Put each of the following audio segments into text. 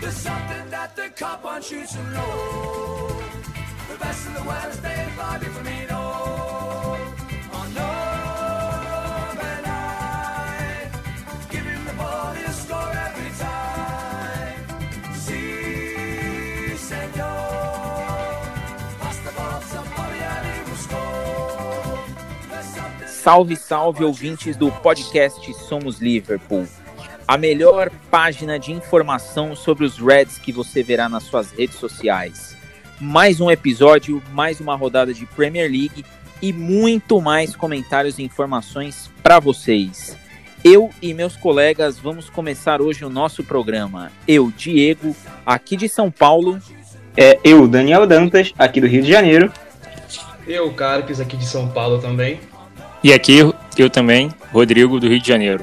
There's something that the cop wants you to know. The best in the world is me, no. On overnight, giving the ball his score every time. Si, senor. Pass the ball, somebody and he will score. There's something Salve, salve, ouvintes do podcast Somos Liverpool. A melhor página de informação sobre os Reds que você verá nas suas redes sociais. Mais um episódio, mais uma rodada de Premier League e muito mais comentários e informações para vocês. Eu e meus colegas vamos começar hoje o nosso programa. Eu, Diego, aqui de São Paulo, É eu, Daniel Dantas, aqui do Rio de Janeiro. Eu, Carpes, aqui de São Paulo também. E aqui eu também, Rodrigo, do Rio de Janeiro.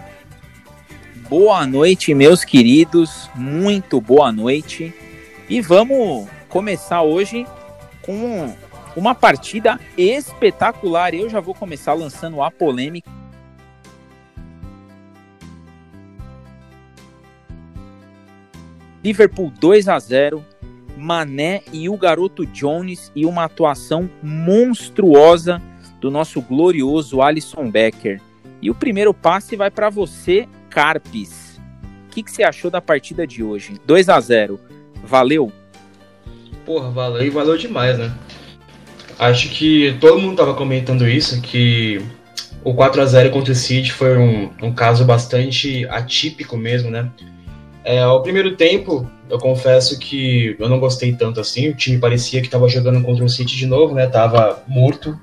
Boa noite, meus queridos. Muito boa noite. E vamos começar hoje com uma partida espetacular. Eu já vou começar lançando a polêmica. Liverpool 2 a 0. Mané e o garoto Jones e uma atuação monstruosa do nosso glorioso Alisson Becker. E o primeiro passe vai para você, Carpes. O que, que você achou da partida de hoje? 2 a 0 Valeu? Porra, valeu e valeu demais, né? Acho que todo mundo tava comentando isso, que o 4 a 0 contra o City foi um, um caso bastante atípico mesmo, né? É, ao primeiro tempo, eu confesso que eu não gostei tanto assim. O time parecia que tava jogando contra o City de novo, né? Tava morto.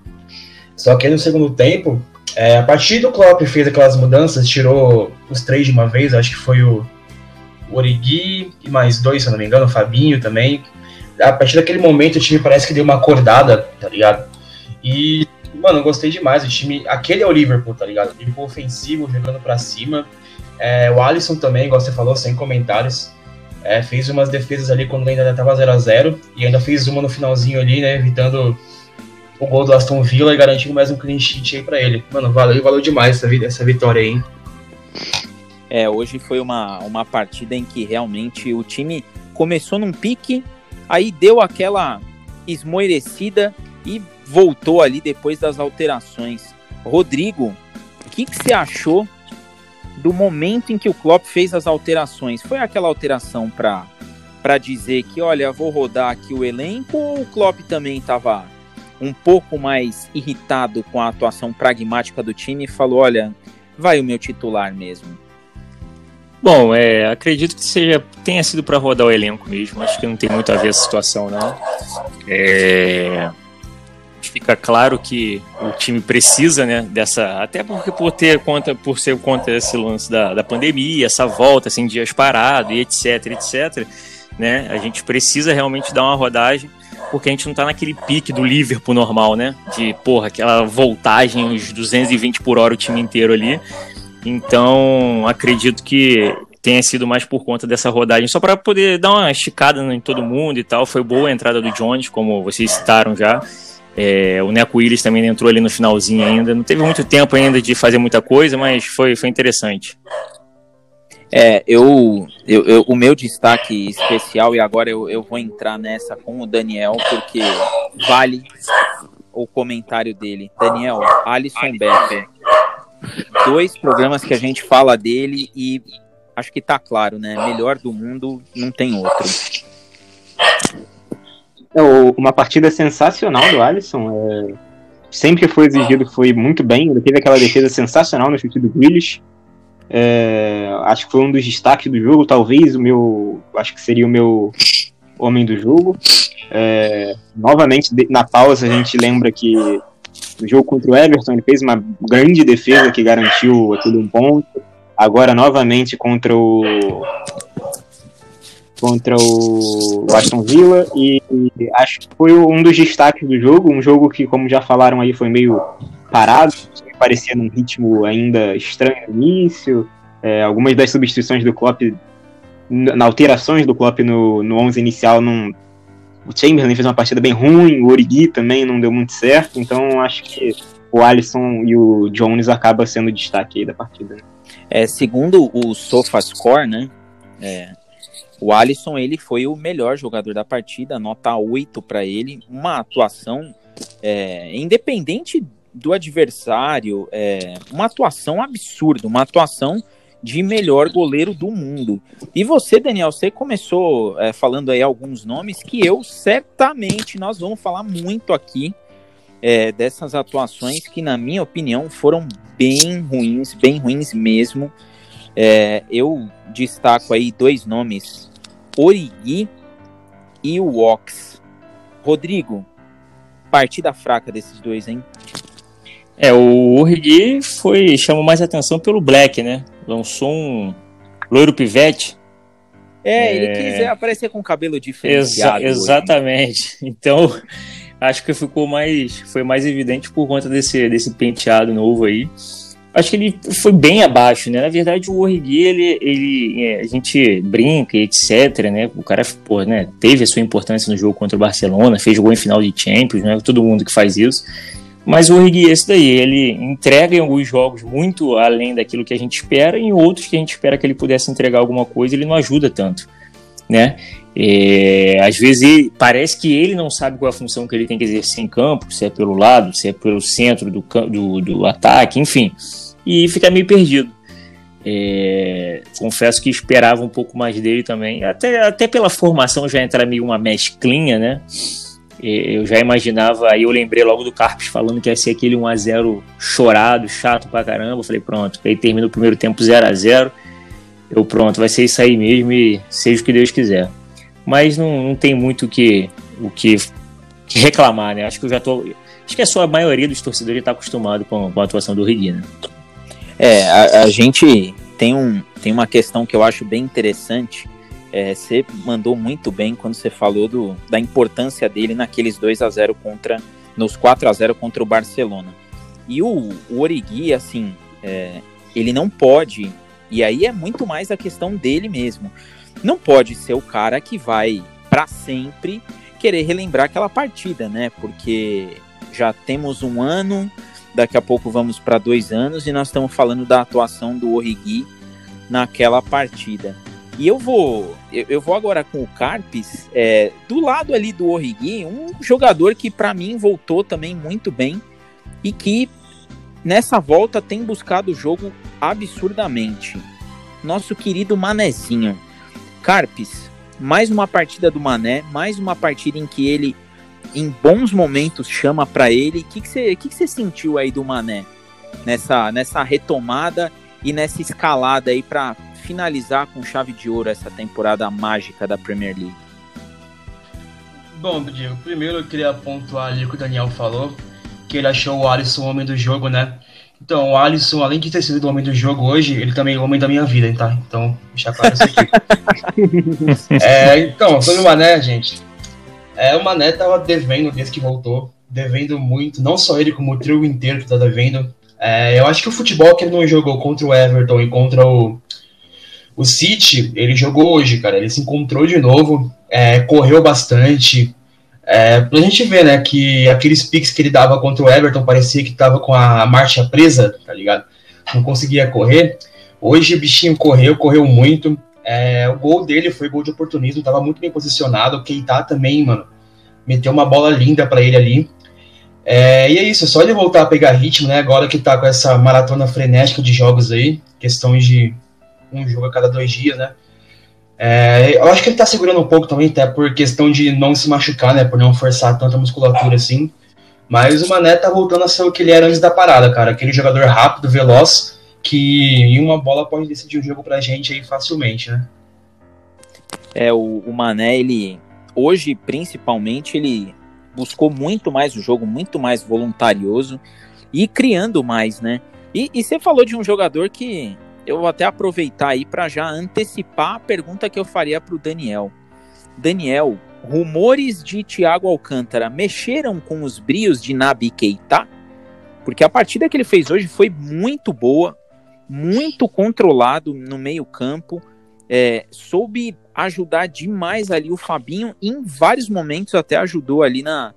Só que aí no segundo tempo, é, a partir do Klopp fez aquelas mudanças, tirou os três de uma vez, acho que foi o, o Origi e mais dois, se eu não me engano, o Fabinho também. A partir daquele momento o time parece que deu uma acordada, tá ligado? E, mano, gostei demais. O time. Aquele é o Liverpool, tá ligado? Liverpool ofensivo, jogando pra cima. É, o Alisson também, igual você falou, sem comentários. É, fez umas defesas ali quando ainda tava 0 a 0 e ainda fez uma no finalzinho ali, né? Evitando o gol do Aston Villa e garantindo mais um clean sheet aí pra ele. Mano, valeu, valeu demais essa, essa vitória aí, hein? É, hoje foi uma, uma partida em que realmente o time começou num pique, aí deu aquela esmorecida e voltou ali depois das alterações. Rodrigo, o que, que você achou do momento em que o Klopp fez as alterações? Foi aquela alteração para para dizer que, olha, vou rodar aqui o elenco ou o Klopp também estava um pouco mais irritado com a atuação pragmática do time falou, olha, vai o meu titular mesmo? Bom, é, acredito que seja tenha sido para rodar o elenco mesmo. Acho que não tem muito a ver essa situação, não. É, fica claro que o time precisa, né, dessa, até porque por ter conta, por ser contra esse lance da, da pandemia, essa volta, assim, dias parado e etc, etc, né, a gente precisa realmente dar uma rodagem, porque a gente não tá naquele pique do Liverpool normal, né, de, porra, aquela voltagem, os 220 por hora o time inteiro ali, então acredito que tenha sido mais por conta dessa rodagem, só para poder dar uma esticada em todo mundo e tal. Foi boa a entrada do Jones, como vocês citaram já. É, o Neco Willis também entrou ali no finalzinho ainda. Não teve muito tempo ainda de fazer muita coisa, mas foi, foi interessante. É, eu, eu, eu- o meu destaque especial, e agora eu, eu vou entrar nessa com o Daniel, porque vale o comentário dele. Daniel, Alisson Becker. Dois programas que a gente fala dele e acho que tá claro, né? Melhor do mundo, não tem outro. É, uma partida sensacional do Alisson. é, sempre que foi exigido, foi muito bem. Ele teve aquela defesa sensacional no chute do Grealish. É, acho que foi um dos destaques do jogo. Talvez o meu. Acho que seria o meu homem do jogo. É, novamente, na pausa, a gente lembra que no jogo contra o Everton ele fez uma grande defesa que garantiu aquele um ponto. Agora, novamente, contra o contra o Aston Villa e, e acho que foi um dos destaques do jogo, um jogo que, como já falaram aí, foi meio parado, parecia num ritmo ainda estranho no início, é, algumas das substituições do Klopp, na alterações do Klopp no, no 11 inicial, não, o Chamberlain fez uma partida bem ruim, o Origi também não deu muito certo, então acho que o Alisson e o Jones acaba sendo o destaque aí da partida. né? É, segundo o SofaScore, né? É, O Alisson, ele foi o melhor jogador da partida, nota 8 para ele, uma atuação é, independente do adversário, é, uma atuação absurda, uma atuação de melhor goleiro do mundo. E você, Daniel, você começou é, falando aí alguns nomes que eu certamente nós vamos falar muito aqui é, dessas atuações que, na minha opinião, foram bem ruins, bem ruins mesmo. É, eu destaco aí dois nomes, Origi e o Ox. Rodrigo, partida fraca desses dois, hein? É, o Origi foi chamou mais atenção pelo Black, né? Lançou um loiro pivete. É, ele é... quis aparecer com cabelo diferenciado. Exa exatamente. Então, acho que ficou mais foi mais evidente por conta desse desse penteado novo aí. Acho que ele foi bem abaixo, né? Na verdade, o Origi, ele, ele é, a gente brinca e etc, né? O cara, pô, né, teve a sua importância no jogo contra o Barcelona, fez gol em final de Champions, né? Todo mundo que faz isso. Mas o Origi esse daí, ele entrega em alguns jogos muito além daquilo que a gente espera, em outros que a gente espera que ele pudesse entregar alguma coisa, ele não ajuda tanto, né? É, às vezes ele, parece que ele não sabe qual é a função que ele tem que exercer em campo, se é pelo lado, se é pelo centro do, do, do ataque, enfim, e fica meio perdido. É, confesso que esperava um pouco mais dele também, até, até pela formação já entrar meio uma mesclinha, né? Eu já imaginava, aí eu lembrei logo do Carpes falando que ia ser aquele 1x0 chorado, chato pra caramba. Eu falei, pronto, aí termina o primeiro tempo 0x0. Eu, pronto, vai ser isso aí mesmo e seja o que Deus quiser. Mas não, não tem muito que, o que, que reclamar, né? Acho que eu já tô. Acho que a sua maioria dos torcedores está acostumado com, com, a atuação do Rigui, né? É, a, a gente tem, um, tem uma questão que eu acho bem interessante é, você mandou muito bem quando você falou do, da importância dele naqueles 2 a 0 contra nos 4 a 0 contra o Barcelona. E o, o Origi, assim, é, ele não pode, e aí é muito mais a questão dele mesmo. Não pode ser o cara que vai para sempre querer relembrar aquela partida, né? Porque já temos um ano, daqui a pouco vamos para dois anos e nós estamos falando da atuação do Origi naquela partida. E eu vou eu, vou agora com o Carpes, é, do lado ali do Origi, um jogador que para mim voltou também muito bem e que nessa volta tem buscado o jogo absurdamente. Nosso querido Manezinho. Carpes, mais uma partida do Mané, mais uma partida em que ele em bons momentos chama para ele. O que você que que que sentiu aí do Mané nessa, nessa retomada e nessa escalada aí para finalizar com chave de ouro essa temporada mágica da Premier League? Bom, Diego, primeiro eu queria pontuar ali o que o Daniel falou, que ele achou o Alisson o homem do jogo, né? Então, o Alisson, além de ter sido o homem do jogo hoje, ele também é o homem da minha vida, tá? Então, deixar claro isso aqui. é, então, sobre o Mané, gente, é, o Mané tava devendo desde que voltou, devendo muito, não só ele, como o trio inteiro que tá devendo. É, eu acho que o futebol que ele não jogou contra o Everton e contra o, o City, ele jogou hoje, cara. Ele se encontrou de novo, é, correu bastante. É, pra gente ver, né, que aqueles piques que ele dava contra o Everton parecia que tava com a marcha presa, tá ligado? Não conseguia correr. Hoje o bichinho correu, correu muito. É, o gol dele foi gol de oportunismo, tava muito bem posicionado. O Keita também, mano, meteu uma bola linda para ele ali. É, e é isso, é só ele voltar a pegar ritmo, né? Agora que tá com essa maratona frenética de jogos aí, questões de um jogo a cada dois dias, né? É, eu acho que ele tá segurando um pouco também, até por questão de não se machucar, né? Por não forçar tanta musculatura assim. Mas o Mané tá voltando a ser o que ele era antes da parada, cara. Aquele jogador rápido, veloz, que em uma bola pode decidir o jogo pra gente aí facilmente, né? É, o, o Mané, ele. Hoje, principalmente, ele buscou muito mais o jogo, muito mais voluntarioso e criando mais, né? E, e você falou de um jogador que eu vou até aproveitar aí para já antecipar a pergunta que eu faria para o Daniel. Daniel, rumores de Thiago Alcântara mexeram com os brios de Nabi Keita? Porque a partida que ele fez hoje foi muito boa, muito controlado no meio campo, é, soube ajudar demais ali o Fabinho, em vários momentos até ajudou ali na,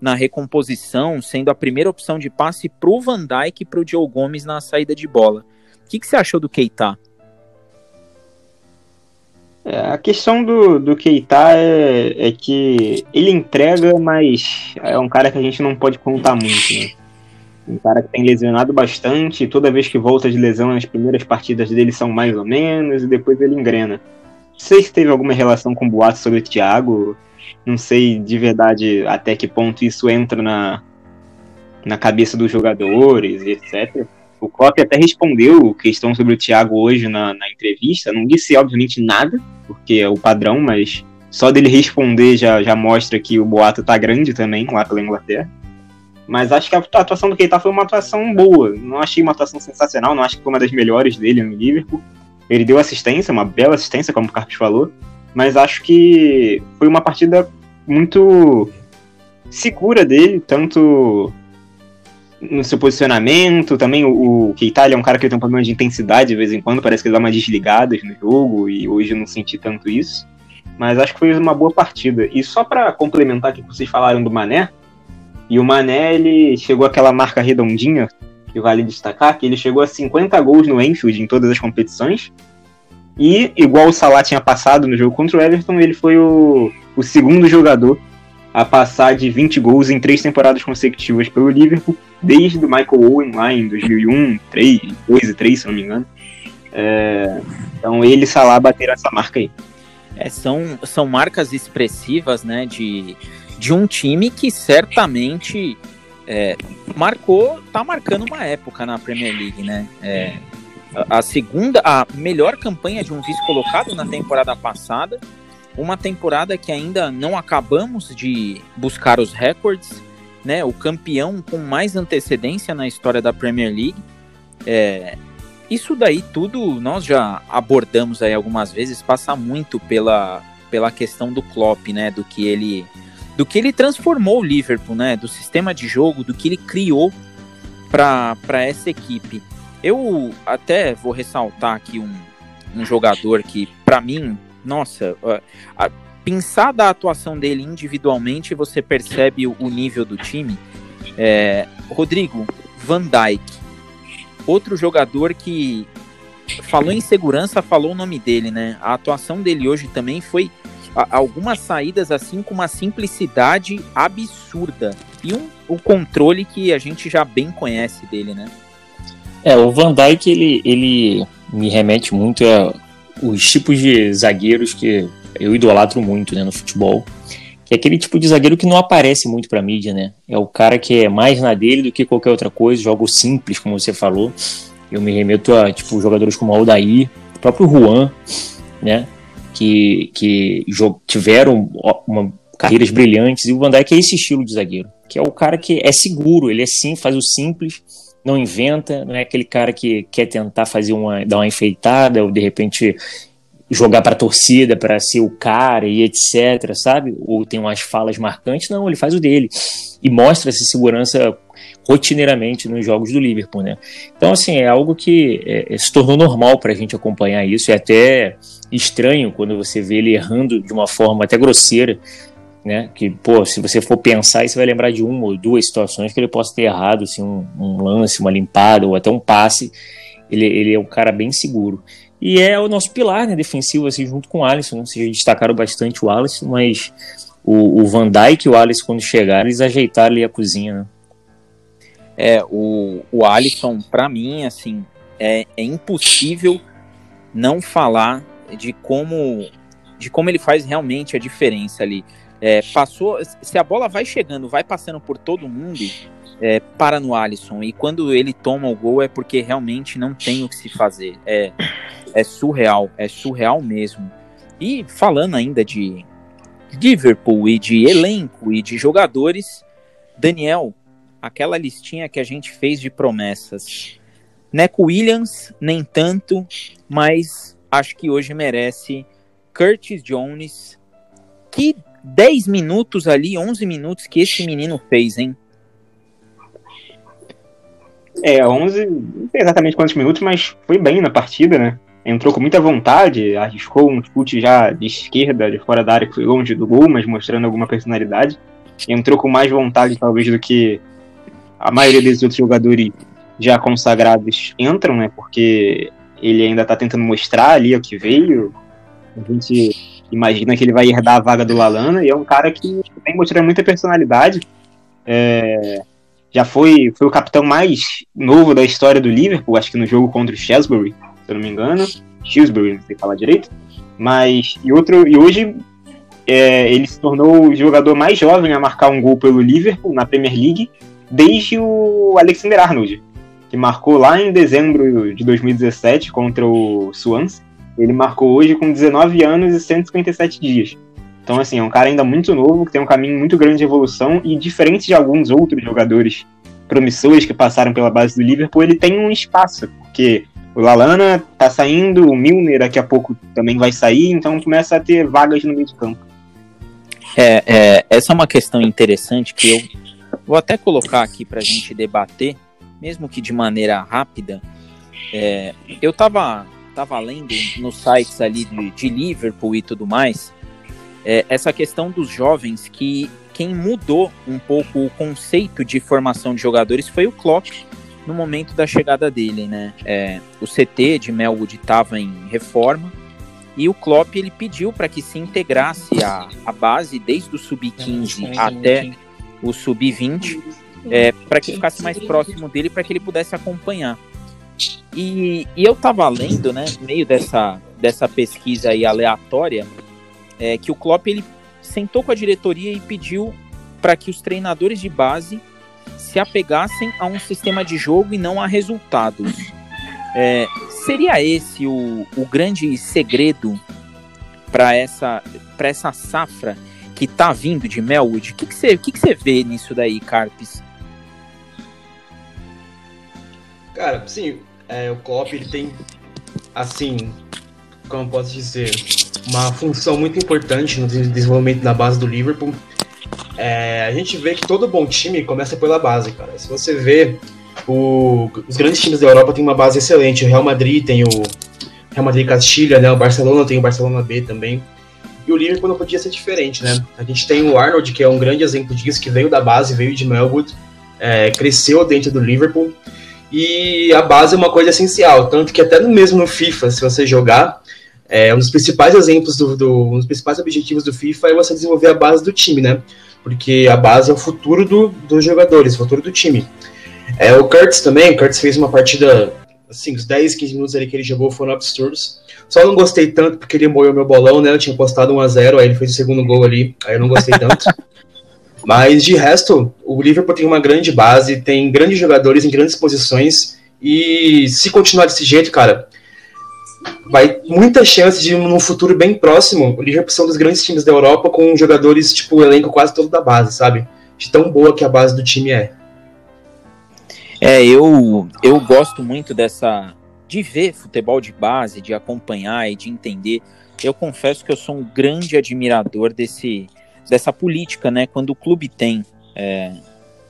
na recomposição, sendo a primeira opção de passe para o Van Dijk e para o Joe Gomes na saída de bola. O que, que você achou do Keita? É, a questão do, do Keita é, é que ele entrega, mas é um cara que a gente não pode contar muito, né? Um cara que tem lesionado bastante, toda vez que volta de lesão, as primeiras partidas dele são mais ou menos, e depois ele engrena. Não sei se teve alguma relação com o boato sobre o Thiago, não sei de verdade até que ponto isso entra na, na cabeça dos jogadores, etc. O Klopp até respondeu questão sobre o Thiago hoje na, na entrevista, não disse obviamente nada, porque é o padrão, mas só dele responder já, já mostra que o boato tá grande também lá pela Inglaterra. Mas acho que a atuação do Keita foi uma atuação boa. Não achei uma atuação sensacional, não acho que foi uma das melhores dele no Liverpool. Ele deu assistência, uma bela assistência, como o Carlos falou. Mas acho que foi uma partida muito segura dele, tanto no seu posicionamento. Também o, o Keita é um cara que tem um problema de intensidade de vez em quando, parece que ele dá uma desligada no jogo, e hoje eu não senti tanto isso. Mas acho que foi uma boa partida. E só para complementar o que vocês falaram do Mané, e o Mané, ele chegou àquela marca redondinha, que vale destacar, que ele chegou a 50 gols no Enfield em todas as competições. E, igual o Salah tinha passado no jogo contra o Everton, ele foi o, o segundo jogador a passar de 20 gols em três temporadas consecutivas pelo Liverpool, desde o Michael Owen lá em 2001, 3, 2 e 3, se não me engano. É, então ele e Salah bateram essa marca aí. É, são, são marcas expressivas, né, de, de um time que certamente é, marcou, tá marcando uma época na Premier League, né? É, a segunda, a melhor campanha de um vice-colocado na temporada passada, uma temporada que ainda não acabamos de buscar os recordes, né? O campeão com mais antecedência na história da Premier League. É, isso daí tudo nós já abordamos aí algumas vezes, passa muito pela, pela questão do Klopp, né? Do que ele do que ele transformou o Liverpool, né? Do sistema de jogo, do que ele criou para essa equipe. Eu até vou ressaltar aqui um, um jogador que, para mim, nossa, pensar da atuação dele individualmente, você percebe o, nível do time. É, Rodrigo, Van Dijk, outro jogador que falou em segurança, falou o nome dele, né? A atuação dele hoje também foi algumas saídas assim com uma simplicidade absurda e um, o controle que a gente já bem conhece dele, né? É, o Van Dijk ele, ele me remete muito a os tipos de zagueiros que eu idolatro muito né, no futebol, que é aquele tipo de zagueiro que não aparece muito para mídia, né? É o cara que é mais na dele do que qualquer outra coisa, jogo simples, como você falou. Eu me remeto a tipo jogadores como Aldair, o próprio Juan, né? que, que tiveram uma, carreiras brilhantes, e o Van Dijk é esse estilo de zagueiro, que é o cara que é seguro, ele é sim, faz o simples, não inventa, não é aquele cara que quer tentar fazer uma, dar uma enfeitada, ou de repente jogar para a torcida para ser o cara e etc, sabe? Ou tem umas falas marcantes, não, ele faz o dele e mostra essa segurança rotineiramente nos jogos do Liverpool, né? Então, assim, é algo que é, se tornou normal para a gente acompanhar isso, é até estranho quando você vê ele errando de uma forma até grosseira, né? Que, pô, se você for pensar, você vai lembrar de uma ou duas situações que ele possa ter errado, assim, um, um lance, uma limpada ou até um passe. Ele, ele é um cara bem seguro. E é o nosso pilar né, defensivo, assim, junto com o Alisson. Né? Vocês destacaram bastante o Alisson, mas o, o Van Dijk e o Alisson, quando chegaram, eles ajeitaram ali a cozinha, né? É, o, o Alisson, para mim, assim, é, é impossível não falar de como de como ele faz realmente a diferença ali. É, passou, se a bola vai chegando, vai passando por todo mundo, é, para no Alisson. E quando ele toma o gol é porque realmente não tem o que se fazer. É, é surreal, é surreal mesmo. E falando ainda de Liverpool e de elenco e de jogadores, Daniel, aquela listinha que a gente fez de promessas. Neco Williams, nem tanto, mas acho que hoje merece Curtis Jones. Que 10 minutos ali, 11 minutos que esse menino fez, hein? É, 11, não sei exatamente quantos minutos, mas foi bem na partida, né? Entrou com muita vontade, arriscou um chute já de esquerda, de fora da área, que foi longe do gol, mas mostrando alguma personalidade. Entrou com mais vontade, talvez, do que a maioria desses outros jogadores já consagrados entram, né? Porque ele ainda tá tentando mostrar ali o que veio. A gente imagina que ele vai herdar a vaga do Lalana e é um cara que tem mostrado muita personalidade. É, já foi, foi o capitão mais novo da história do Liverpool, acho que no jogo contra o Shrewsbury, se eu não me engano. Shrewsbury, não sei falar direito. Mas, e, outro, e hoje é, ele se tornou o jogador mais jovem a marcar um gol pelo Liverpool na Premier League desde o Alexander Arnold, que marcou lá em dezembro de 2017 contra o Swansea. Ele marcou hoje com 19 anos e 157 dias. Então, assim, é um cara ainda muito novo, que tem um caminho muito grande de evolução e diferente de alguns outros jogadores promissores que passaram pela base do Liverpool, ele tem um espaço, porque o Lalana tá saindo, o Milner daqui a pouco também vai sair, então começa a ter vagas no meio de campo. É, é, essa é uma questão interessante que eu vou até colocar aqui para a gente debater, mesmo que de maneira rápida. É, eu tava, tava lendo nos sites ali de, de Liverpool e tudo mais, é, essa questão dos jovens que quem mudou um pouco o conceito de formação de jogadores foi o Klopp no momento da chegada dele, né? É, o CT de Melwood estava em reforma e o Klopp ele pediu para que se integrasse a, a base desde o sub-15 até o sub-20, é, para que ficasse mais próximo dele, para que ele pudesse acompanhar. E, e eu estava lendo, né, no meio dessa, dessa pesquisa aí aleatória, é, que o Klopp ele sentou com a diretoria e pediu para que os treinadores de base se apegassem a um sistema de jogo e não a resultados. É, seria esse o, o grande segredo para essa, essa safra que tá vindo de Melwood? O que, que, você, que, que você vê nisso daí, Carpes? Cara, sim, é, o Klopp ele tem, assim, como posso dizer, uma função muito importante no desenvolvimento da base do Liverpool. É, a gente vê que todo bom time começa pela base, cara. Se você vê o, os grandes times da Europa têm uma base excelente. O Real Madrid tem o Real Madrid Castilha, né? O Barcelona tem o Barcelona B também. E o Liverpool não podia ser diferente, né? A gente tem o Arnold, que é um grande exemplo disso, que veio da base, veio de Melwood, é, cresceu dentro do Liverpool. E a base é uma coisa essencial, tanto que até mesmo no FIFA, se você jogar, é, um dos principais exemplos do, do, um dos principais objetivos do FIFA é você desenvolver a base do time, né? Porque a base é o futuro do, dos jogadores, o futuro do time. É, o Curtis também, o Curtis fez uma partida, assim, os 10, 15 minutos ali que ele jogou foram absurdos. Só não gostei tanto porque ele moeu meu bolão, né? Eu tinha postado 1x0, aí ele fez o segundo gol ali, aí eu não gostei tanto. Mas de resto, o Liverpool tem uma grande base, tem grandes jogadores em grandes posições, e se continuar desse jeito, cara, vai muita chance de, num futuro bem próximo, o Liverpool ser um dos grandes times da Europa com jogadores, tipo, o elenco quase todo da base, sabe? De tão boa que a base do time é. É, eu, eu gosto muito dessa. de ver futebol de base, de acompanhar e de entender. Eu confesso que eu sou um grande admirador desse, dessa política, né? Quando o clube tem. É,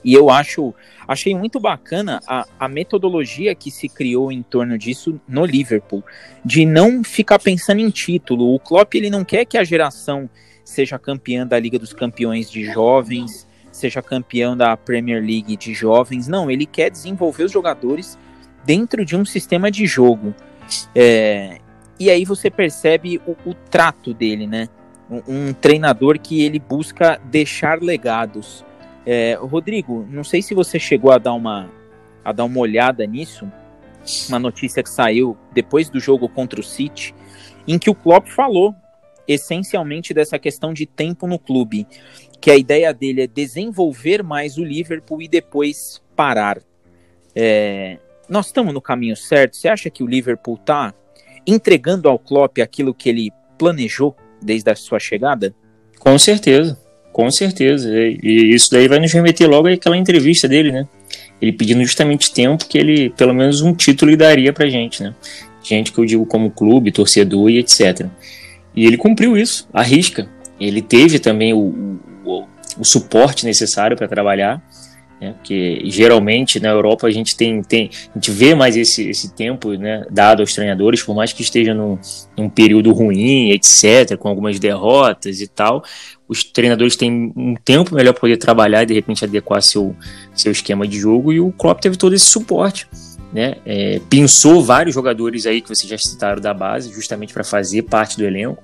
e eu acho. Achei muito bacana a, a metodologia que se criou em torno disso no Liverpool, de não ficar pensando em título. O Klopp ele não quer que a geração seja campeã da Liga dos Campeões de jovens, seja campeão da Premier League de jovens. Não, ele quer desenvolver os jogadores dentro de um sistema de jogo. É, e aí você percebe o, o trato dele, né? Um, um, treinador que ele busca deixar legados. É, Rodrigo, não sei se você chegou a dar uma a dar uma olhada nisso, uma notícia que saiu depois do jogo contra o City, em que o Klopp falou essencialmente dessa questão de tempo no clube que a ideia dele é desenvolver mais o Liverpool e depois parar. É, nós estamos no caminho certo? Você acha que o Liverpool está entregando ao Klopp aquilo que ele planejou desde a sua chegada? Com certeza, com certeza. E isso daí vai nos remeter logo àquela entrevista dele, né? Ele pedindo justamente tempo que ele, pelo menos um título, lhe daria pra gente, né? Gente que eu digo como clube, torcedor e etc. E ele cumpriu isso, a risca. Ele teve também o, o suporte necessário para trabalhar, né? porque geralmente na Europa a gente tem, tem a gente vê mais esse, esse tempo né, dado aos treinadores, por mais que esteja num, num período ruim, etc., com algumas derrotas e tal, os treinadores têm um tempo melhor para poder trabalhar e de repente adequar seu, seu esquema de jogo, e o Klopp teve todo esse suporte. né? É, pensou vários jogadores aí que vocês já citaram da base, justamente para fazer parte do elenco.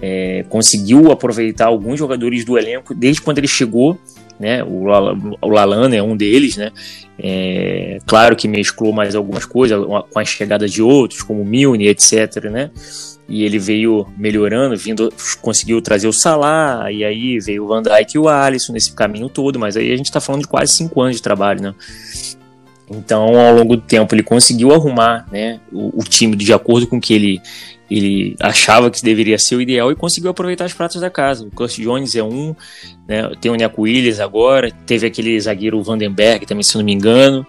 É, conseguiu aproveitar alguns jogadores do elenco desde quando ele chegou, né? O, o Lalana é um deles, né? É, claro que mesclou mais algumas coisas com a chegada de outros, como o Milne, etc, né? E ele veio melhorando, vindo, conseguiu trazer o Salah, e aí veio o Van Dijk e o Alisson nesse caminho todo, mas aí a gente está falando de quase cinco anos de trabalho, né? Então, ao longo do tempo, ele conseguiu arrumar né, o, o time de acordo com o que ele, ele achava que deveria ser o ideal e conseguiu aproveitar as pratas da casa. O Curtis Jones é um, né, tem o Neco Williams agora, teve aquele zagueiro Vandenberg também, se não me engano.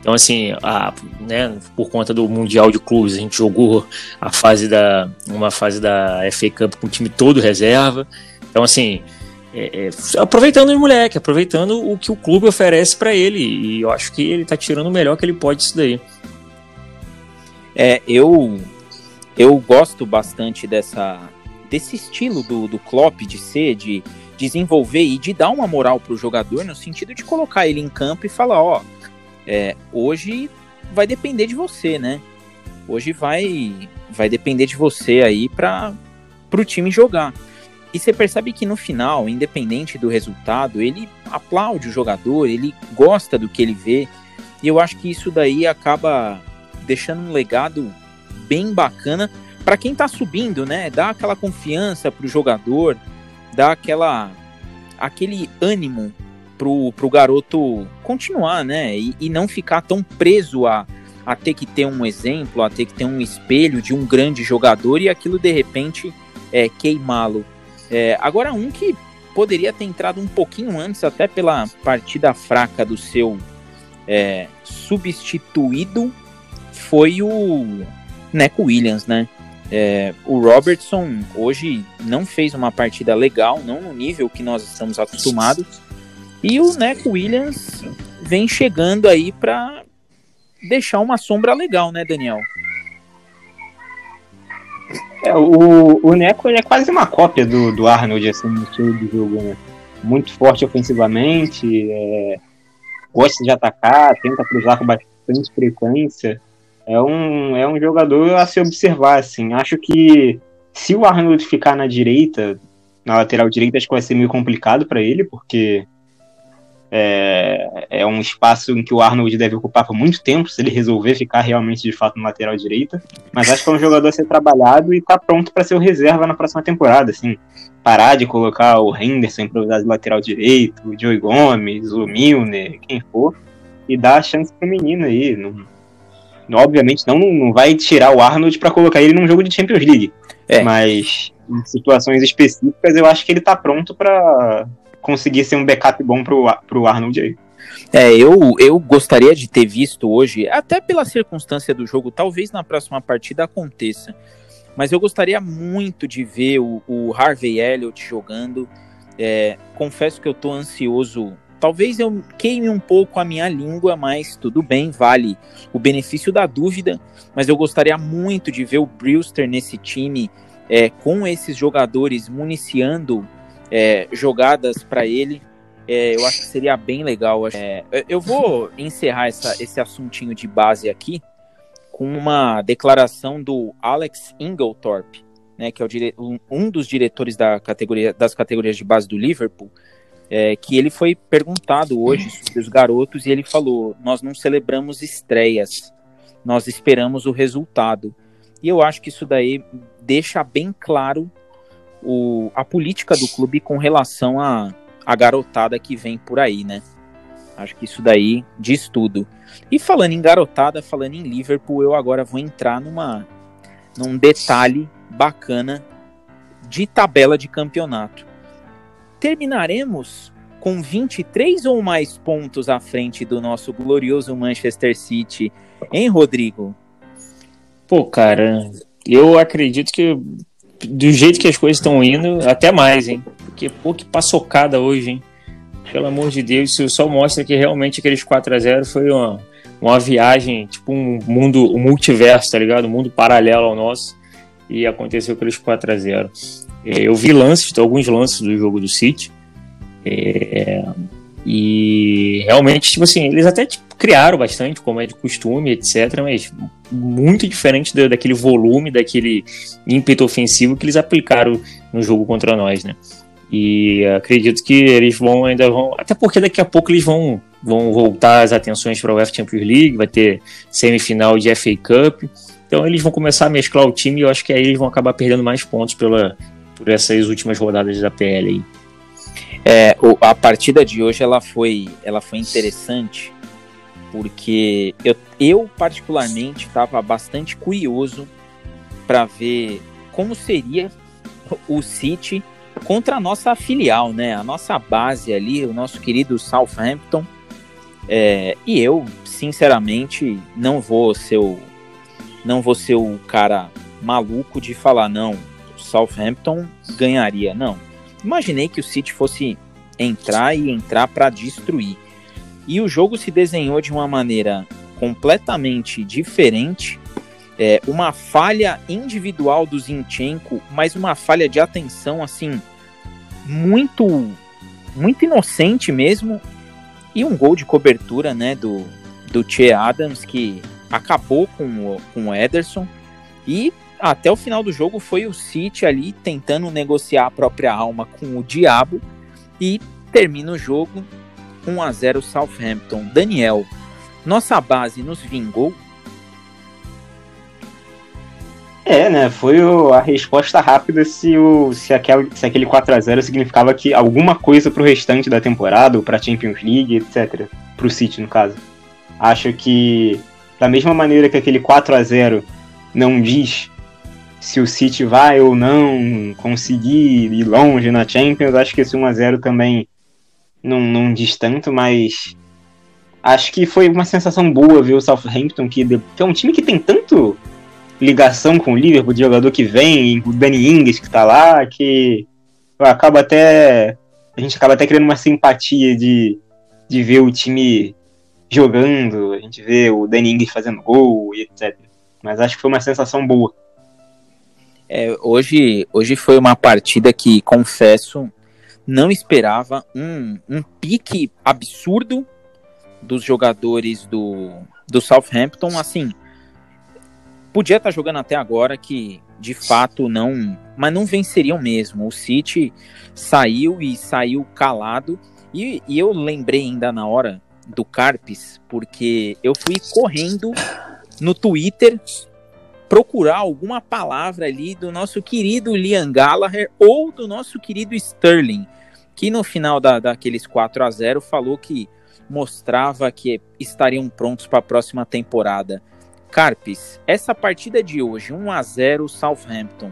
Então, assim, a, né, por conta do Mundial de Clubes, a gente jogou a fase da, uma fase da FA Cup com o time todo reserva. Então, assim, é, é, aproveitando os moleque, aproveitando o que o clube oferece para ele. E eu acho que ele tá tirando o melhor que ele pode disso daí. É, eu eu gosto bastante dessa desse estilo do, do Klopp de ser, de desenvolver e de dar uma moral pro jogador no sentido de colocar ele em campo e falar, ó, é, hoje vai depender de você, né? Hoje vai vai depender de você aí para pro time jogar. E você percebe que no final, independente do resultado, ele aplaude o jogador, ele gosta do que ele vê. E eu acho que isso daí acaba deixando um legado bem bacana para quem está subindo, né? Dá aquela confiança pro jogador, dá aquela aquele ânimo pro, pro garoto continuar, né? E, e não ficar tão preso a, a ter que ter um exemplo, a ter que ter um espelho de um grande jogador e aquilo de repente é, queimá-lo. É, agora, um que poderia ter entrado um pouquinho antes, até pela partida fraca do seu é, substituído, foi o Neco Williams, né? É, o Robertson hoje não fez uma partida legal, não no nível que nós estamos acostumados. E o Neco Williams vem chegando aí para deixar uma sombra legal, né, Daniel? É, o, o Neco é quase uma cópia do, do Arnold, assim, no estilo de jogo, né? Muito forte ofensivamente, é, gosta de atacar, tenta cruzar com bastante frequência. É um, é um jogador a se observar, assim. Acho que se o Arnold ficar na direita, na lateral direita, acho que vai ser meio complicado para ele, porque é, é um espaço em que o Arnold deve ocupar por muito tempo, se ele resolver ficar realmente de fato no lateral direita. Mas acho que é um jogador a ser trabalhado e tá pronto para ser o reserva na próxima temporada, assim. Parar de colocar o Henderson improvisado de lateral direito, o Joey Gomes, o Milner, quem for, e dar a chance pro menino aí. Não, obviamente não, não vai tirar o Arnold para colocar ele num jogo de Champions League. É. Mas em situações específicas eu acho que ele tá pronto para conseguir ser um backup bom pro, pro Arnold aí. É, eu, eu gostaria de ter visto hoje, até pela circunstância do jogo, talvez na próxima partida aconteça, mas eu gostaria muito de ver o, o Harvey Elliott jogando. É, confesso que eu tô ansioso. Talvez eu queime um pouco a minha língua, mas tudo bem, vale o benefício da dúvida. Mas eu gostaria muito de ver o Brewster nesse time, é, com esses jogadores municiando é, jogadas para ele. É, eu acho que seria bem legal. É, eu vou encerrar essa, esse assuntinho de base aqui com uma declaração do Alex Inglethorpe, né, que é dire... um dos diretores da categoria, das categorias de base do Liverpool, é, que ele foi perguntado hoje sobre os garotos e ele falou: Nós não celebramos estreias, nós esperamos o resultado. E eu acho que isso daí deixa bem claro o, a política do clube com relação a, a garotada que vem por aí, né? Acho que isso daí diz tudo. E falando em garotada, falando em Liverpool, eu agora vou entrar numa num detalhe bacana de tabela de campeonato. Terminaremos com 23 ou mais pontos à frente do nosso glorioso Manchester City, hein, Rodrigo? Pô, cara, eu acredito que do jeito que as coisas estão indo, até mais, hein? Porque, pô, que paçocada hoje, hein? Pelo amor de Deus, isso só mostra que realmente aqueles 4 a 0 foi uma, uma viagem, tipo um mundo, um multiverso, tá ligado? Um mundo paralelo ao nosso. E aconteceu aqueles 4 a 0 é, Eu vi lances, alguns lances do jogo do City. É, e realmente, tipo assim, eles até, tipo, criaram bastante, como é de costume, etc. Mas muito diferente daquele volume, daquele ímpeto ofensivo que eles aplicaram no jogo contra nós, né? E acredito que eles vão ainda vão. Até porque daqui a pouco eles vão, vão voltar as atenções para o UEFA Champions League, vai ter semifinal de FA Cup. Então eles vão começar a mesclar o time e eu acho que aí eles vão acabar perdendo mais pontos pela, por essas últimas rodadas da PL aí. É, a partida de hoje ela foi, ela foi interessante porque eu, eu particularmente estava bastante curioso para ver como seria o City contra a nossa filial, né? A nossa base ali, o nosso querido Southampton. É, e eu, sinceramente, não vou ser o, não vou ser o cara maluco de falar não, Southampton ganharia, não imaginei que o City fosse entrar e entrar para destruir. E o jogo se desenhou de uma maneira completamente diferente. É, uma falha individual do Zinchenko, mas uma falha de atenção assim muito muito inocente mesmo e um gol de cobertura né do do Che Adams que acabou com o, com o Ederson e até o final do jogo foi o City ali tentando negociar a própria alma com o diabo e termina o jogo 1 a 0 Southampton. Daniel, nossa base nos vingou? É, né? Foi a resposta rápida se, o, se, aquele, se aquele 4 a 0 significava que alguma coisa pro restante da temporada, ou pra Champions League, etc. Pro City, no caso. Acho que, da mesma maneira que aquele 4 a 0 não diz se o City vai ou não conseguir ir longe na Champions. Acho que esse 1x0 também não, não diz tanto, mas acho que foi uma sensação boa ver o Southampton, que, que é um time que tem tanto ligação com o Liverpool, de jogador que vem, o Danny Ings que tá lá, que acaba até. A gente acaba até criando uma simpatia de, de ver o time jogando, a gente vê o Danny Ings fazendo gol e etc. Mas acho que foi uma sensação boa. É, hoje, hoje foi uma partida que, confesso, não esperava um, um pique absurdo dos jogadores do, do Southampton. Assim, podia estar tá jogando até agora que de fato não, mas não venceriam mesmo. O City saiu e saiu calado. E, e eu lembrei ainda na hora do Carpes, porque eu fui correndo no Twitter procurar alguma palavra ali do nosso querido Liam Gallagher ou do nosso querido Sterling, que no final da, daqueles 4 a 0 falou que mostrava que estariam prontos para a próxima temporada. Carpes, essa partida de hoje, 1 a 0 Southampton,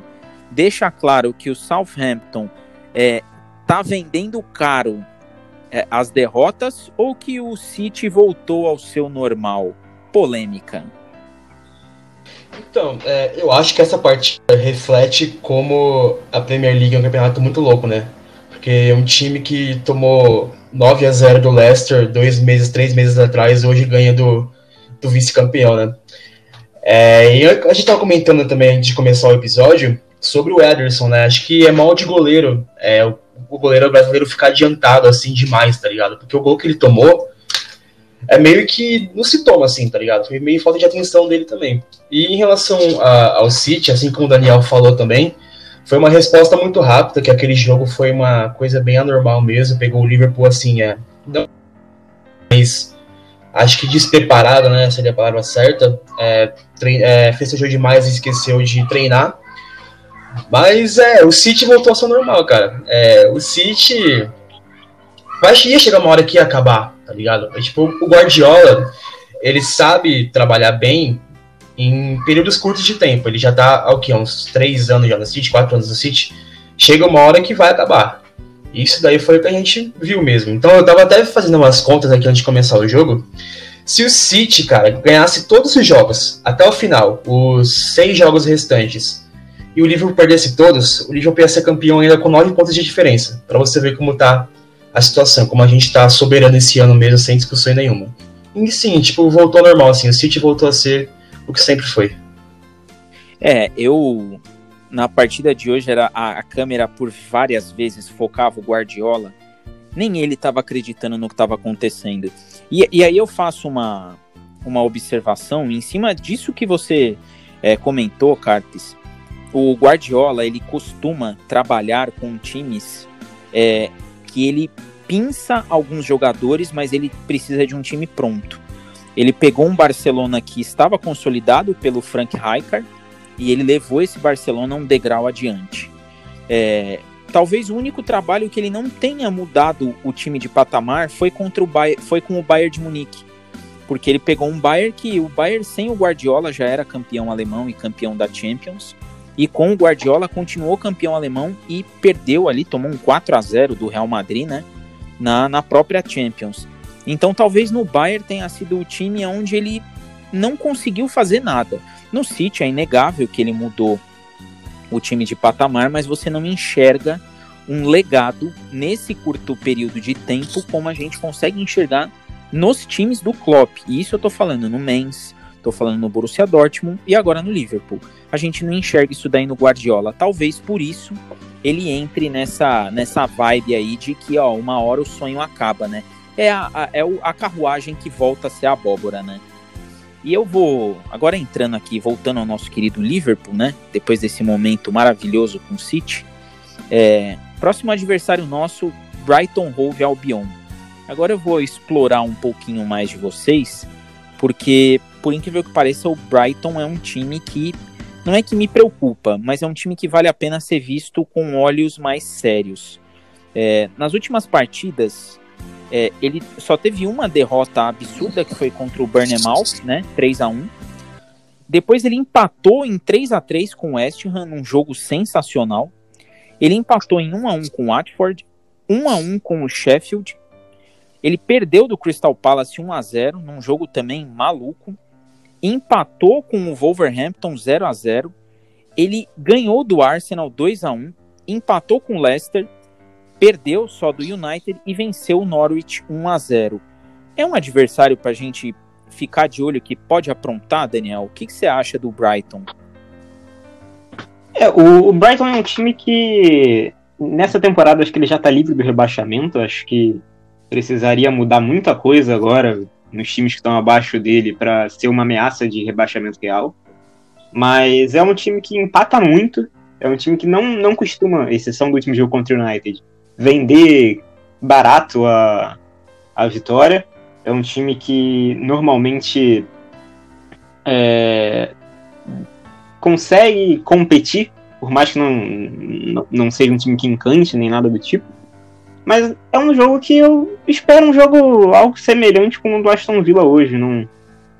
deixa claro que o Southampton é, tá vendendo caro é, as derrotas ou que o City voltou ao seu normal? Polêmica. Então, é, eu acho que essa partida reflete como a Premier League é um campeonato muito louco, né? Porque é um time que tomou 9 a 0 do Leicester dois meses, três meses atrás, hoje ganha do, do vice-campeão, né? É, e a gente tava comentando também antes de começar o episódio sobre o Ederson, né? Acho que é mal de goleiro, é, o, o goleiro brasileiro ficar adiantado assim demais, tá ligado? Porque o gol que ele tomou é meio que não se toma assim, tá ligado? Foi meio falta de atenção dele também. E em relação a, ao City, assim como o Daniel falou também, foi uma resposta muito rápida, que aquele jogo foi uma coisa bem anormal mesmo, pegou o Liverpool assim, é, não, mas acho que despreparado, né, seria a palavra certa, é, é, festejou demais e esqueceu de treinar, mas é, o City voltou a ser normal, cara. É, o City vai ia chegar uma hora que ia acabar, tá ligado? É, tipo, o Guardiola, ele sabe trabalhar bem em períodos curtos de tempo. Ele já tá há o quê? Uns três anos já no City, quatro anos no City. Chega uma hora que vai acabar. Isso daí foi o que a gente viu mesmo. Então eu tava até fazendo umas contas aqui antes de começar o jogo. Se o City, cara, ganhasse todos os jogos até o final, os seis jogos restantes, e o Liverpool perdesse todos, o Liverpool ia ser campeão ainda com nove pontos de diferença. Para você ver como tá a situação, como a gente tá soberano esse ano mesmo, sem discussão nenhuma. E sim, tipo, voltou ao normal, assim, o City voltou a ser o que sempre foi. É, eu na partida de hoje era a, a, câmera por várias vezes focava o Guardiola nem ele estava acreditando no que estava acontecendo. E, e, aí eu faço uma, uma observação em cima disso que você é, comentou, Cartes. O Guardiola ele costuma trabalhar com times é, que ele pinça alguns jogadores, mas ele precisa de um time pronto. Ele pegou um Barcelona que estava consolidado pelo Frank Rijkaard e ele levou esse Barcelona um degrau adiante. É, talvez o único trabalho que ele não tenha mudado o time de patamar foi contra o Bayern, foi com o Bayern de Munique, porque ele pegou um Bayern que o Bayern sem o Guardiola já era campeão alemão e campeão da Champions. E com o Guardiola continuou campeão alemão e perdeu ali, tomou um 4 a 0 do Real Madrid, né? Na, na própria Champions. Então talvez no Bayern tenha sido o time onde ele não conseguiu fazer nada. No City é inegável que ele mudou o time de patamar, mas você não enxerga um legado nesse curto período de tempo como a gente consegue enxergar nos times do Klopp. E isso eu tô falando no Mainz, tô falando no Borussia Dortmund e agora no Liverpool a gente não enxerga isso daí no Guardiola. Talvez por isso ele entre nessa, nessa vibe aí de que, ó, uma hora o sonho acaba, né? É a, a, é a carruagem que volta a ser a abóbora, né? E eu vou, agora entrando aqui, voltando ao nosso querido Liverpool, né? Depois desse momento maravilhoso com o City. É, próximo adversário nosso, Brighton Hove Albion. Agora eu vou explorar um pouquinho mais de vocês, porque, por incrível que pareça, o Brighton é um time que não é que me preocupa, mas é um time que vale a pena ser visto com olhos mais sérios. É, nas últimas partidas, é, ele só teve uma derrota absurda, que foi contra o Bournemouth, né, 3 a 1 Depois ele empatou em 3 a 3 com o West Ham, num jogo sensacional. Ele empatou em 1 a 1 com o Watford, 1 a 1 com o Sheffield. Ele perdeu do Crystal Palace 1 a 0 num jogo também maluco empatou com o Wolverhampton 0 a 0 ele ganhou do Arsenal 2 a 1 empatou com o Leicester, perdeu só do United e venceu o Norwich 1 a 0 É um adversário para a gente ficar de olho que pode aprontar, Daniel? O que, você acha do Brighton? É, o, o, Brighton é um time que nessa temporada acho que ele já está livre do rebaixamento, acho que precisaria mudar muita coisa agora, nos times que estão abaixo dele para ser uma ameaça de rebaixamento real. Mas é um time que empata muito, é um time que não, não costuma, exceção do último jogo contra o United, vender barato a, a vitória. É um time que normalmente é, consegue competir, por mais que não, não, não seja um time que encante nem nada do tipo. Mas é um jogo que eu espero um jogo algo semelhante com o do Aston Villa hoje. Não,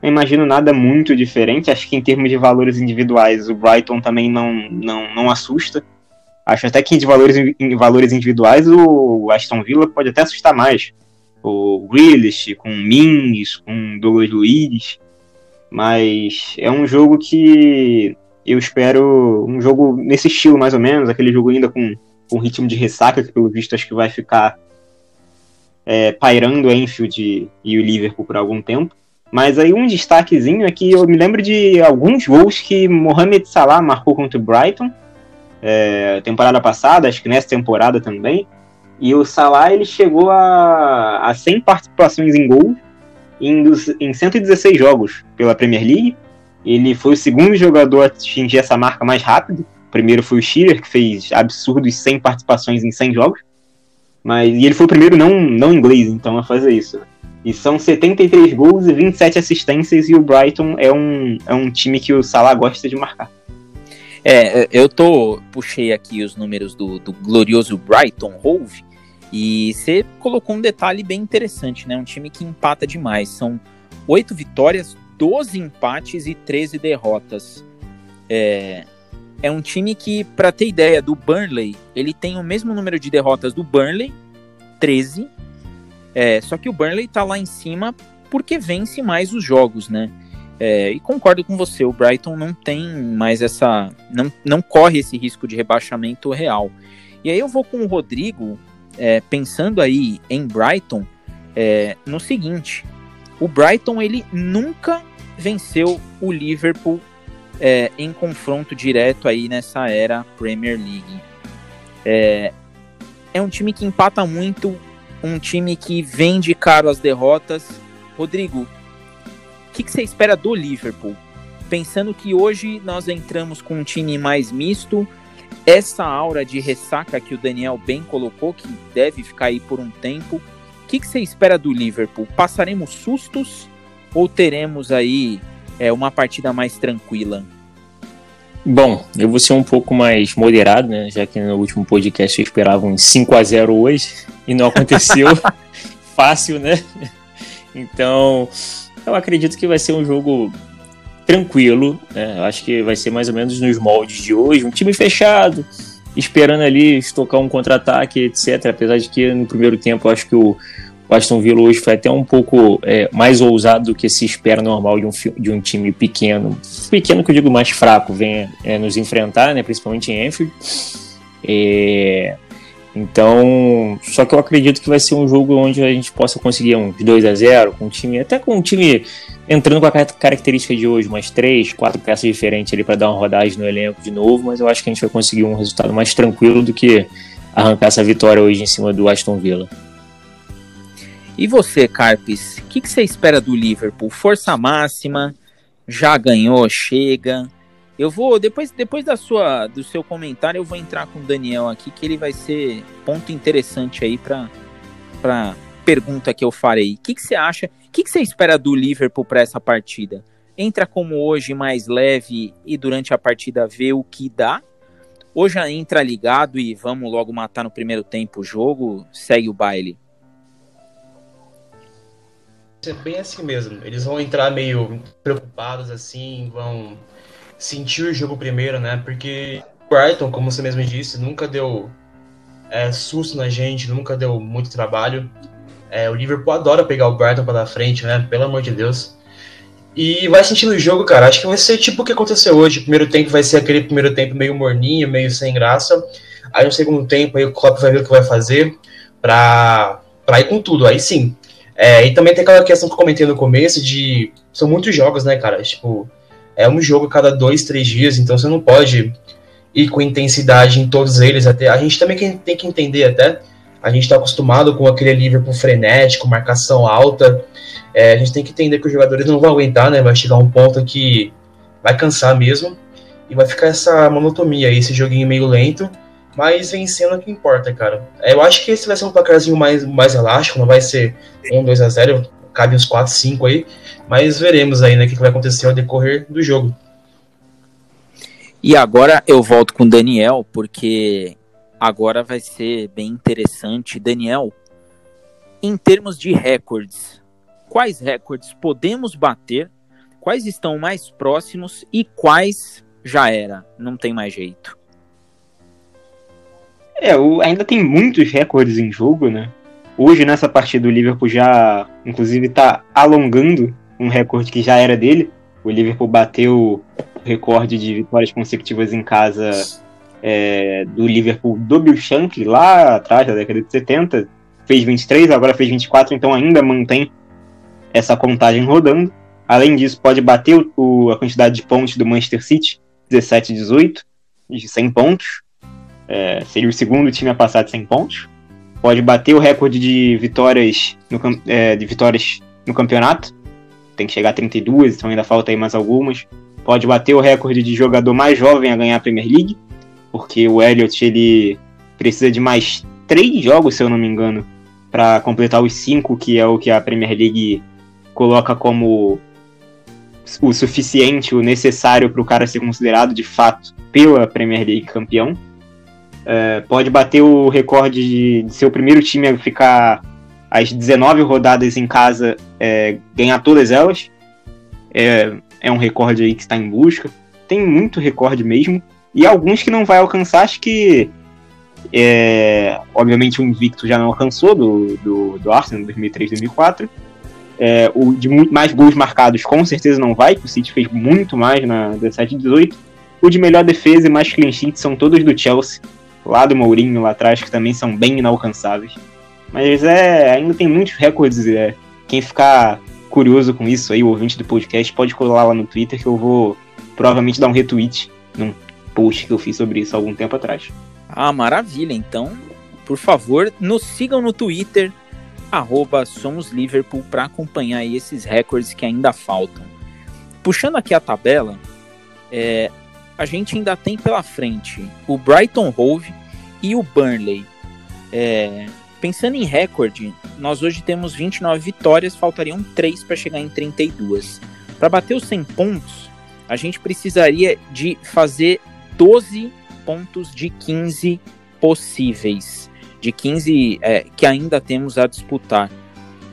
não imagino nada muito diferente. Acho que em termos de valores individuais, o Brighton também não, não, não assusta. Acho até que de valores, em valores individuais o Aston Villa pode até assustar mais. O Grealish, com Mings, com Douglas Luiz. Mas é um jogo que eu espero um jogo nesse estilo mais ou menos, aquele jogo ainda com com ritmo de ressaca, que pelo visto acho que vai ficar é, pairando Enfield e o Liverpool por algum tempo. Mas aí um destaquezinho é que eu me lembro de alguns gols que Mohamed Salah marcou contra o Brighton, é, temporada passada, acho que nessa temporada também. E o Salah ele chegou a, a 100 participações em gol em, em 116 jogos pela Premier League. Ele foi o segundo jogador a atingir essa marca mais rápido. Primeiro foi o Schiller, que fez absurdos 100 participações em 100 jogos. Mas, e ele foi o primeiro não, não inglês, então, a fazer isso. E são 73 gols e 27 assistências, e o Brighton é um, é um time que o Salah gosta de marcar. É, eu tô puxei aqui os números do, do glorioso Brighton Hove, e você colocou um detalhe bem interessante, né? Um time que empata demais. São 8 vitórias, 12 empates e 13 derrotas. É, é um time que, para ter ideia do Burnley, ele tem o mesmo número de derrotas do Burnley, 13. É, só que o Burnley tá lá em cima porque vence mais os jogos, né? É, e concordo com você, o Brighton não tem mais essa. Não, não corre esse risco de rebaixamento real. E aí eu vou com o Rodrigo, é, pensando aí em Brighton, é, no seguinte: o Brighton ele nunca venceu o Liverpool é, em confronto direto aí nessa era Premier League. É, é um time que empata muito um time que vende caro as derrotas. Rodrigo, o que, você espera do Liverpool? Pensando que hoje nós entramos com um time mais misto, essa aura de ressaca que o Daniel bem colocou, que deve ficar aí por um tempo, o que você espera do Liverpool? Passaremos sustos ou teremos aí é, uma partida mais tranquila? Bom, eu vou ser um pouco mais moderado, né? Já que no último podcast eu esperava um 5 a 0 hoje e não aconteceu. Fácil, né? Então, eu acredito que vai ser um jogo tranquilo, né? Eu acho que vai ser mais ou menos nos moldes de hoje, um time fechado, esperando ali estocar um contra-ataque, etc. Apesar de que no primeiro tempo eu acho que o, o Aston Villa hoje foi até um pouco é, mais ousado do que se espera normal de um, de um time pequeno. Pequeno que eu digo mais fraco, venha é, nos enfrentar, né, principalmente em Enfield. É, então, só que eu acredito que vai ser um jogo onde a gente possa conseguir uns 2 a 0 com um time, até com um time entrando com a característica de hoje, umas três, quatro peças diferentes ali para dar uma rodagem no elenco de novo, mas eu acho que a gente vai conseguir um resultado mais tranquilo do que arrancar essa vitória hoje em cima do Aston Villa. E você, Carpes, o que, que, você espera do Liverpool? Força máxima, já ganhou, chega. Eu vou, depois, depois da sua, do seu comentário, eu vou entrar com o Daniel aqui, que ele vai ser ponto interessante aí para pergunta que eu farei. O que, que você acha? O que, que você espera do Liverpool para essa partida? Entra como hoje mais leve e durante a partida vê o que dá? Ou já entra ligado e vamos logo matar no primeiro tempo o jogo, segue o baile? Ser bem assim mesmo. Eles vão entrar meio preocupados assim, vão sentir o jogo primeiro, né? Porque Brighton, como você mesmo disse, nunca deu é, susto na gente, nunca deu muito trabalho. É, o Liverpool adora pegar o Brighton para dar frente, né? Pelo amor de Deus. E vai sentindo o jogo, cara. Acho que vai ser tipo o que aconteceu hoje. O primeiro tempo vai ser aquele primeiro tempo meio morninho, meio sem graça. Aí no segundo tempo aí o Klopp vai ver o que vai fazer pra, pra ir com tudo. Aí sim, é, e também tem aquela questão que eu comentei no começo de. São muitos jogos, né, cara? Tipo, é um jogo cada dois, três dias, então você não pode ir com intensidade em todos eles. Até A gente também tem que entender até. A gente está acostumado com aquele Liverpool frenético, marcação alta. É, a gente tem que entender que os jogadores não vão aguentar, né? Vai chegar um ponto que vai cansar mesmo. E vai ficar essa monotonia esse joguinho meio lento mas vencendo é que importa, cara. É, eu acho que esse vai ser um placarzinho mais, mais elástico, não vai ser 1, 2 a 0 cabe uns 4, 5 aí, mas veremos aí, né, o que vai acontecer ao decorrer do jogo. E agora eu volto com o Daniel, porque agora vai ser bem interessante. Daniel, em termos de recordes, quais recordes podemos bater, quais estão mais próximos e quais já era, não tem mais jeito? É, o, ainda tem muitos recordes em jogo, né? Hoje, nessa partida, o Liverpool já, inclusive, está alongando um recorde que já era dele. O Liverpool bateu o recorde de vitórias consecutivas em casa é, do Liverpool do Bill Shankly, lá atrás, da década de 70. Fez 23, agora fez 24, então ainda mantém essa contagem rodando. Além disso, pode bater o, a quantidade de pontos do Manchester City, 17 18, de 100 pontos é, seria o segundo time a passar de 100 pontos. Pode bater o recorde de vitórias no, é, de vitórias no campeonato. Tem que chegar a 32, então ainda falta aí mais algumas. Pode bater o recorde de jogador mais jovem a ganhar a Premier League, porque o Elliott ele precisa de mais três jogos, se eu não me engano, para completar os cinco, que é o que a Premier League coloca como o suficiente, o necessário para o cara ser considerado de fato pela Premier League campeão. É, pode bater o recorde de, de ser o primeiro time a ficar as 19 rodadas em casa, é, ganhar todas elas. É, é um recorde aí que está em busca. Tem muito recorde mesmo. E alguns que não vai alcançar, acho que. É, obviamente o Invicto já não alcançou do, do, do Arsenal 2003 2004. É, o de muito mais gols marcados com certeza não vai, o City fez muito mais na 17 18. O de melhor defesa e mais clean sheet são todos do Chelsea lá do Mourinho lá atrás, que também são bem inalcançáveis. Mas é, ainda tem muitos recordes. É, quem ficar curioso com isso aí, o ouvinte do podcast, pode colar lá no Twitter que eu vou provavelmente dar um retweet num post que eu fiz sobre isso algum tempo atrás. Ah, maravilha. Então, por favor, nos sigam no Twitter, arroba Somos Liverpool para acompanhar esses recordes que ainda faltam. Puxando aqui a tabela, é, a gente ainda tem pela frente o Brighton Hove e o Burnley. É, pensando em recorde, nós hoje temos 29 vitórias, faltariam 3 para chegar em 32. Para bater os 100 pontos, a gente precisaria de fazer 12 pontos de 15 possíveis, de 15 é, que ainda temos a disputar.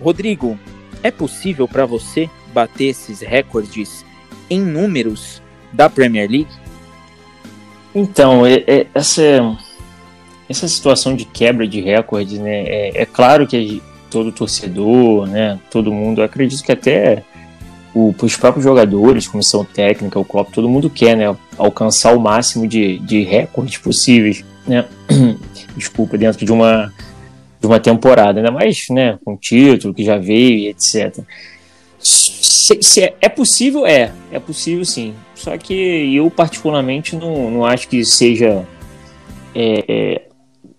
Rodrigo, é possível para você bater esses recordes em números da Premier League? Então, é, é, essa, essa situação de quebra de recordes, né? É, é claro que todo torcedor, né? Todo mundo, acredito que até o, os próprios jogadores, comissão técnica, o Klopp, todo mundo quer, né? Alcançar o máximo de, de recordes possíveis, né? Desculpa, dentro de uma de uma temporada, ainda mais, né? Com título que já veio, etc. Se, se é, é, possível, é. É possível sim. Só que eu, particularmente, não, não acho que seja. É, é,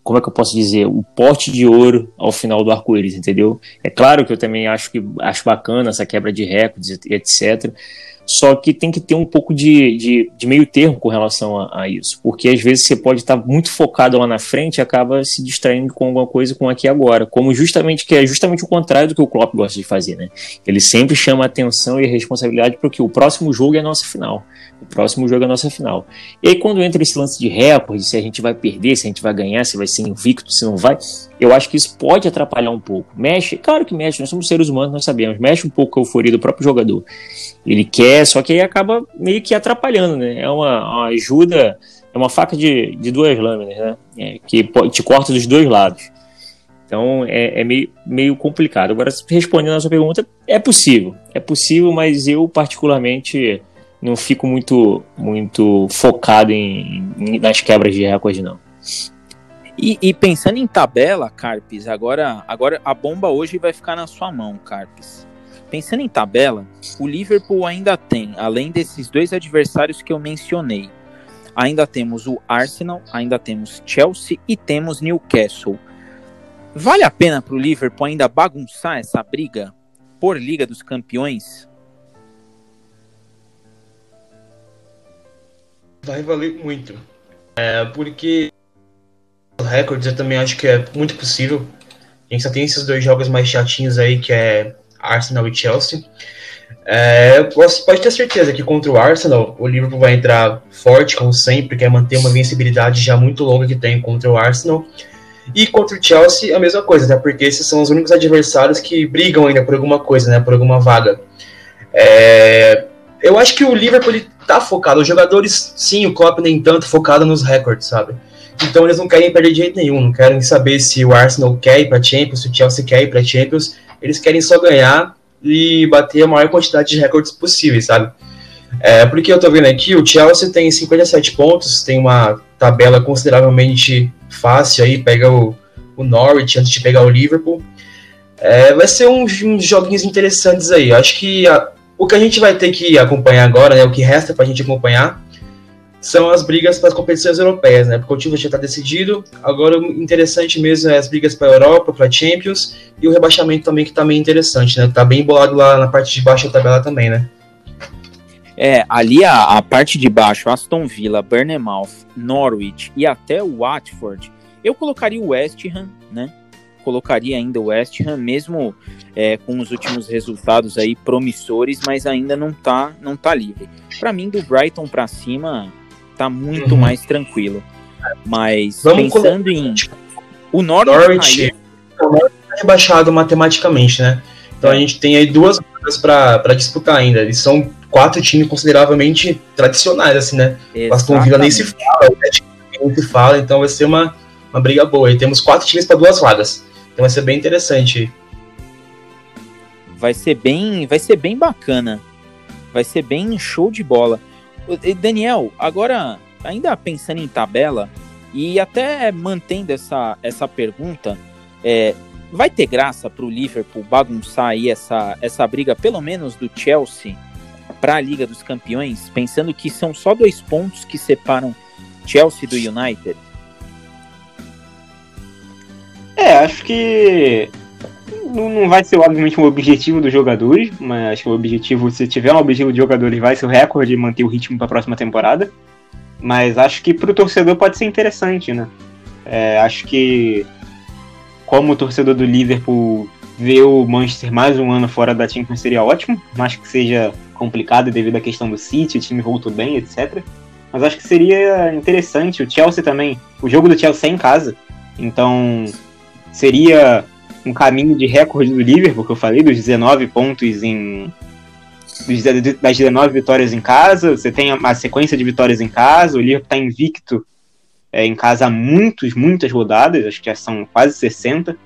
como é que eu posso dizer? O pote de ouro ao final do arco-íris, entendeu? É claro que eu também acho que acho bacana essa quebra de recordes, etc. Só que tem que ter um pouco de, de, de meio termo com relação a, a, isso. Porque às vezes você pode estar muito focado lá na frente e acaba se distraindo com alguma coisa com aqui agora. Como justamente que é justamente o contrário do que o Klopp gosta de fazer, né? Ele sempre chama a atenção e a responsabilidade porque o próximo jogo é a nossa final. O próximo jogo é a nossa final. E aí, quando entra esse lance de recorde, se a gente vai perder, se a gente vai ganhar, se vai ser invicto, se não vai, eu acho que isso pode atrapalhar um pouco. Mexe, claro que mexe, nós somos seres humanos, nós sabemos, mexe um pouco a euforia do próprio jogador. Ele quer, só que aí acaba meio que atrapalhando, né? É uma, uma ajuda, é uma faca de, de duas lâminas, né? É, que te corta dos dois lados. Então é, é, meio, meio complicado. Agora, respondendo a sua pergunta, é possível. É possível, mas eu, particularmente, não fico muito, muito focado em, em nas quebras de recorde, não. E, e, pensando em tabela, Carpes, agora, agora a bomba hoje vai ficar na sua mão, Carpes. Pensando em tabela, o Liverpool ainda tem, além desses dois adversários que eu mencionei, ainda temos o Arsenal, ainda temos Chelsea e temos Newcastle. Vale a pena para o Liverpool ainda bagunçar essa briga por Liga dos Campeões? Vai valer muito. É, porque recordes eu também acho que é muito possível. A gente só tem esses dois jogos mais chatinhos aí, que é Arsenal e Chelsea. É, pode ter certeza que contra o Arsenal, o Liverpool vai entrar forte, como sempre, quer manter uma vencibilidade já muito longa que tem contra o Arsenal. E contra o Chelsea, a mesma coisa, né? Porque esses são os únicos adversários que brigam ainda por alguma coisa, né? Por alguma vaga. É, eu acho que o Liverpool ele tá focado. Os jogadores, sim, o Klopp nem tanto focado nos recordes, sabe? Então eles não querem perder de jeito nenhum. Não querem saber se o Arsenal quer ir pra Champions, se o Chelsea quer ir pra Champions eles querem só ganhar e bater a maior quantidade de recordes possíveis, sabe? É, porque eu tô vendo aqui, o Chelsea tem 57 pontos, tem uma tabela consideravelmente fácil aí, pega o, o Norwich antes de pegar o Liverpool. É, vai ser uns, uns joguinhos interessantes aí. Acho que a, o que a gente vai ter que acompanhar agora, né, o que resta pra gente acompanhar, são as brigas para as competições europeias, né? Porque o título já está decidido. Agora o interessante mesmo é as brigas para a Europa, para a Champions e o rebaixamento também que está meio interessante, né? Tá bem bolado lá na parte de baixo da tabela também, né? É, ali a, a parte de baixo, Aston Villa, Bournemouth, Norwich e até o Watford, eu colocaria o West Ham, né? Colocaria ainda o West Ham, mesmo é, com os últimos resultados aí promissores, mas ainda não tá, não tá livre. Para mim, do Brighton para cima, tá muito uhum. mais tranquilo. Mas Vamos pensando em. O Norwich, Norwich tá rebaixado matematicamente, né? Então a é. gente tem aí duas coisas para disputar ainda. Eles são quatro times consideravelmente tradicionais, assim, né? O Aston Villa nem se fala, o nem se fala, então vai ser uma, uma briga boa. E temos quatro times para duas vagas. Então vai ser bem interessante. Vai ser bem, vai ser bem bacana. Vai ser bem show de bola. Daniel, agora, ainda pensando em tabela, e até mantendo essa, essa pergunta, é, vai ter graça para o Liverpool bagunçar aí essa, essa briga, pelo menos do Chelsea, para a Liga dos Campeões, pensando que são só dois pontos que separam Chelsea do United? É, acho que não, vai ser, obviamente, um objetivo dos jogadores, mas acho que o objetivo, se tiver um objetivo de jogadores, vai ser o recorde e manter o ritmo para a próxima temporada. Mas acho que para o torcedor pode ser interessante, né? É, acho que, como torcedor do Liverpool, ver o Manchester mais um ano fora da Champions seria ótimo, mas que seja complicado devido à questão do City, o time voltou bem, etc. Mas acho que seria interessante. O Chelsea também, o jogo do Chelsea é em casa, então seria um caminho de recorde do Liverpool, que eu falei, dos 19 pontos em. das 19 vitórias em casa. Você tem uma sequência de vitórias em casa. O Liverpool está invicto é, em casa há muitos, muitas rodadas, acho que já são quase 60,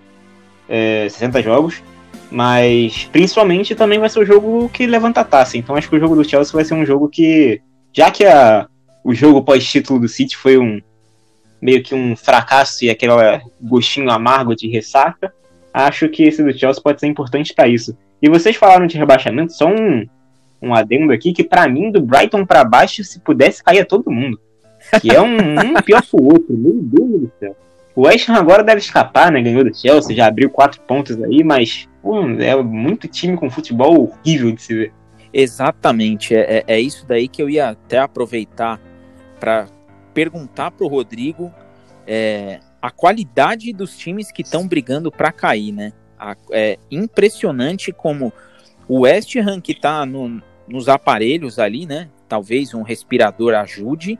é, 60 jogos. Mas principalmente também vai ser o jogo que levanta a taça. Então acho que o jogo do Chelsea vai ser um jogo que. Já que a, o jogo pós-título do City foi um meio que um fracasso e aquele gostinho amargo de ressaca, acho que esse do Chelsea pode ser importante para isso. E vocês falaram de rebaixamento, só um, um adendo aqui, que para mim, do Brighton para baixo, se pudesse, cair todo mundo. Que é um, um pior que o outro, meu Deus do céu. O West Ham agora deve escapar, né? Ganhou do Chelsea, já abriu quatro pontos aí, mas é muito time com futebol horrível de se ver. Exatamente, é, é, é isso daí que eu ia até aproveitar para perguntar pro Rodrigo é, a qualidade dos times que estão brigando para cair, né? A, é impressionante como o West Ham que está no, nos aparelhos ali, né? Talvez um respirador ajude,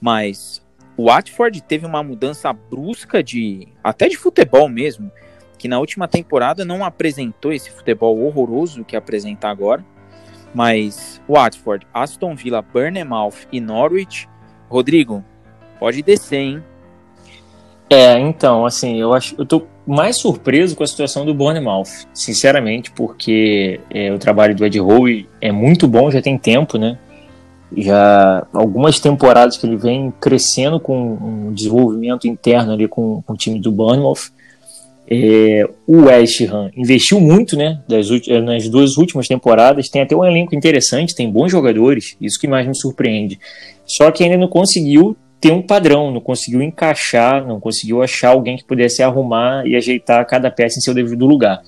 mas o Watford teve uma mudança brusca de até de futebol mesmo, que na última temporada não apresentou esse futebol horroroso que apresenta agora. Mas Watford, Aston Villa, Bournemouth e Norwich, Rodrigo, pode descer, hein? É, então, assim, eu acho, eu tô mais surpreso com a situação do Bournemouth, sinceramente, porque é, o trabalho do Ed Howe é muito bom, já tem tempo, né? Já algumas temporadas que ele vem crescendo com um desenvolvimento interno ali com, com o time do Bournemouth. É, o West Ham investiu muito, né? Das, nas duas últimas temporadas, tem até um elenco interessante, tem bons jogadores, isso que mais me surpreende. Só que ainda não conseguiu ter um padrão, não conseguiu encaixar, não conseguiu achar alguém que pudesse arrumar e ajeitar cada peça em seu devido lugar.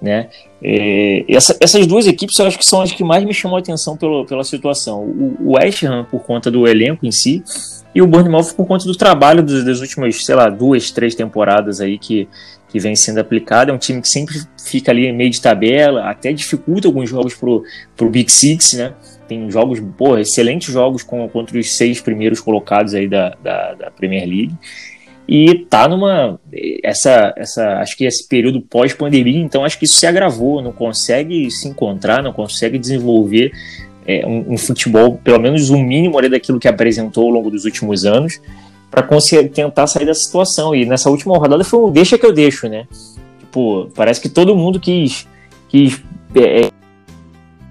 Né? É, essa, essas duas equipes eu acho que são as que mais me chamam a atenção pelo, pela situação. O, o West Ham por conta do elenco em si e o Bournemouth por conta do trabalho das, das últimas, sei lá, duas, três temporadas aí que, que vem sendo aplicado. É um time que sempre fica ali meio de tabela, até dificulta alguns jogos pro, pro Big Six, né? Tem jogos, pô, excelentes jogos com, contra os seis primeiros colocados aí da, da, da, Premier League. E tá numa. Essa, essa, acho que esse período pós-pandemia, então acho que isso se agravou, não consegue se encontrar, não consegue desenvolver é, um, um, futebol, pelo menos o um mínimo ali daquilo que apresentou ao longo dos últimos anos, para tentar sair dessa situação. E nessa última rodada foi um deixa que eu deixo, né? Tipo, parece que todo mundo quis, quis é,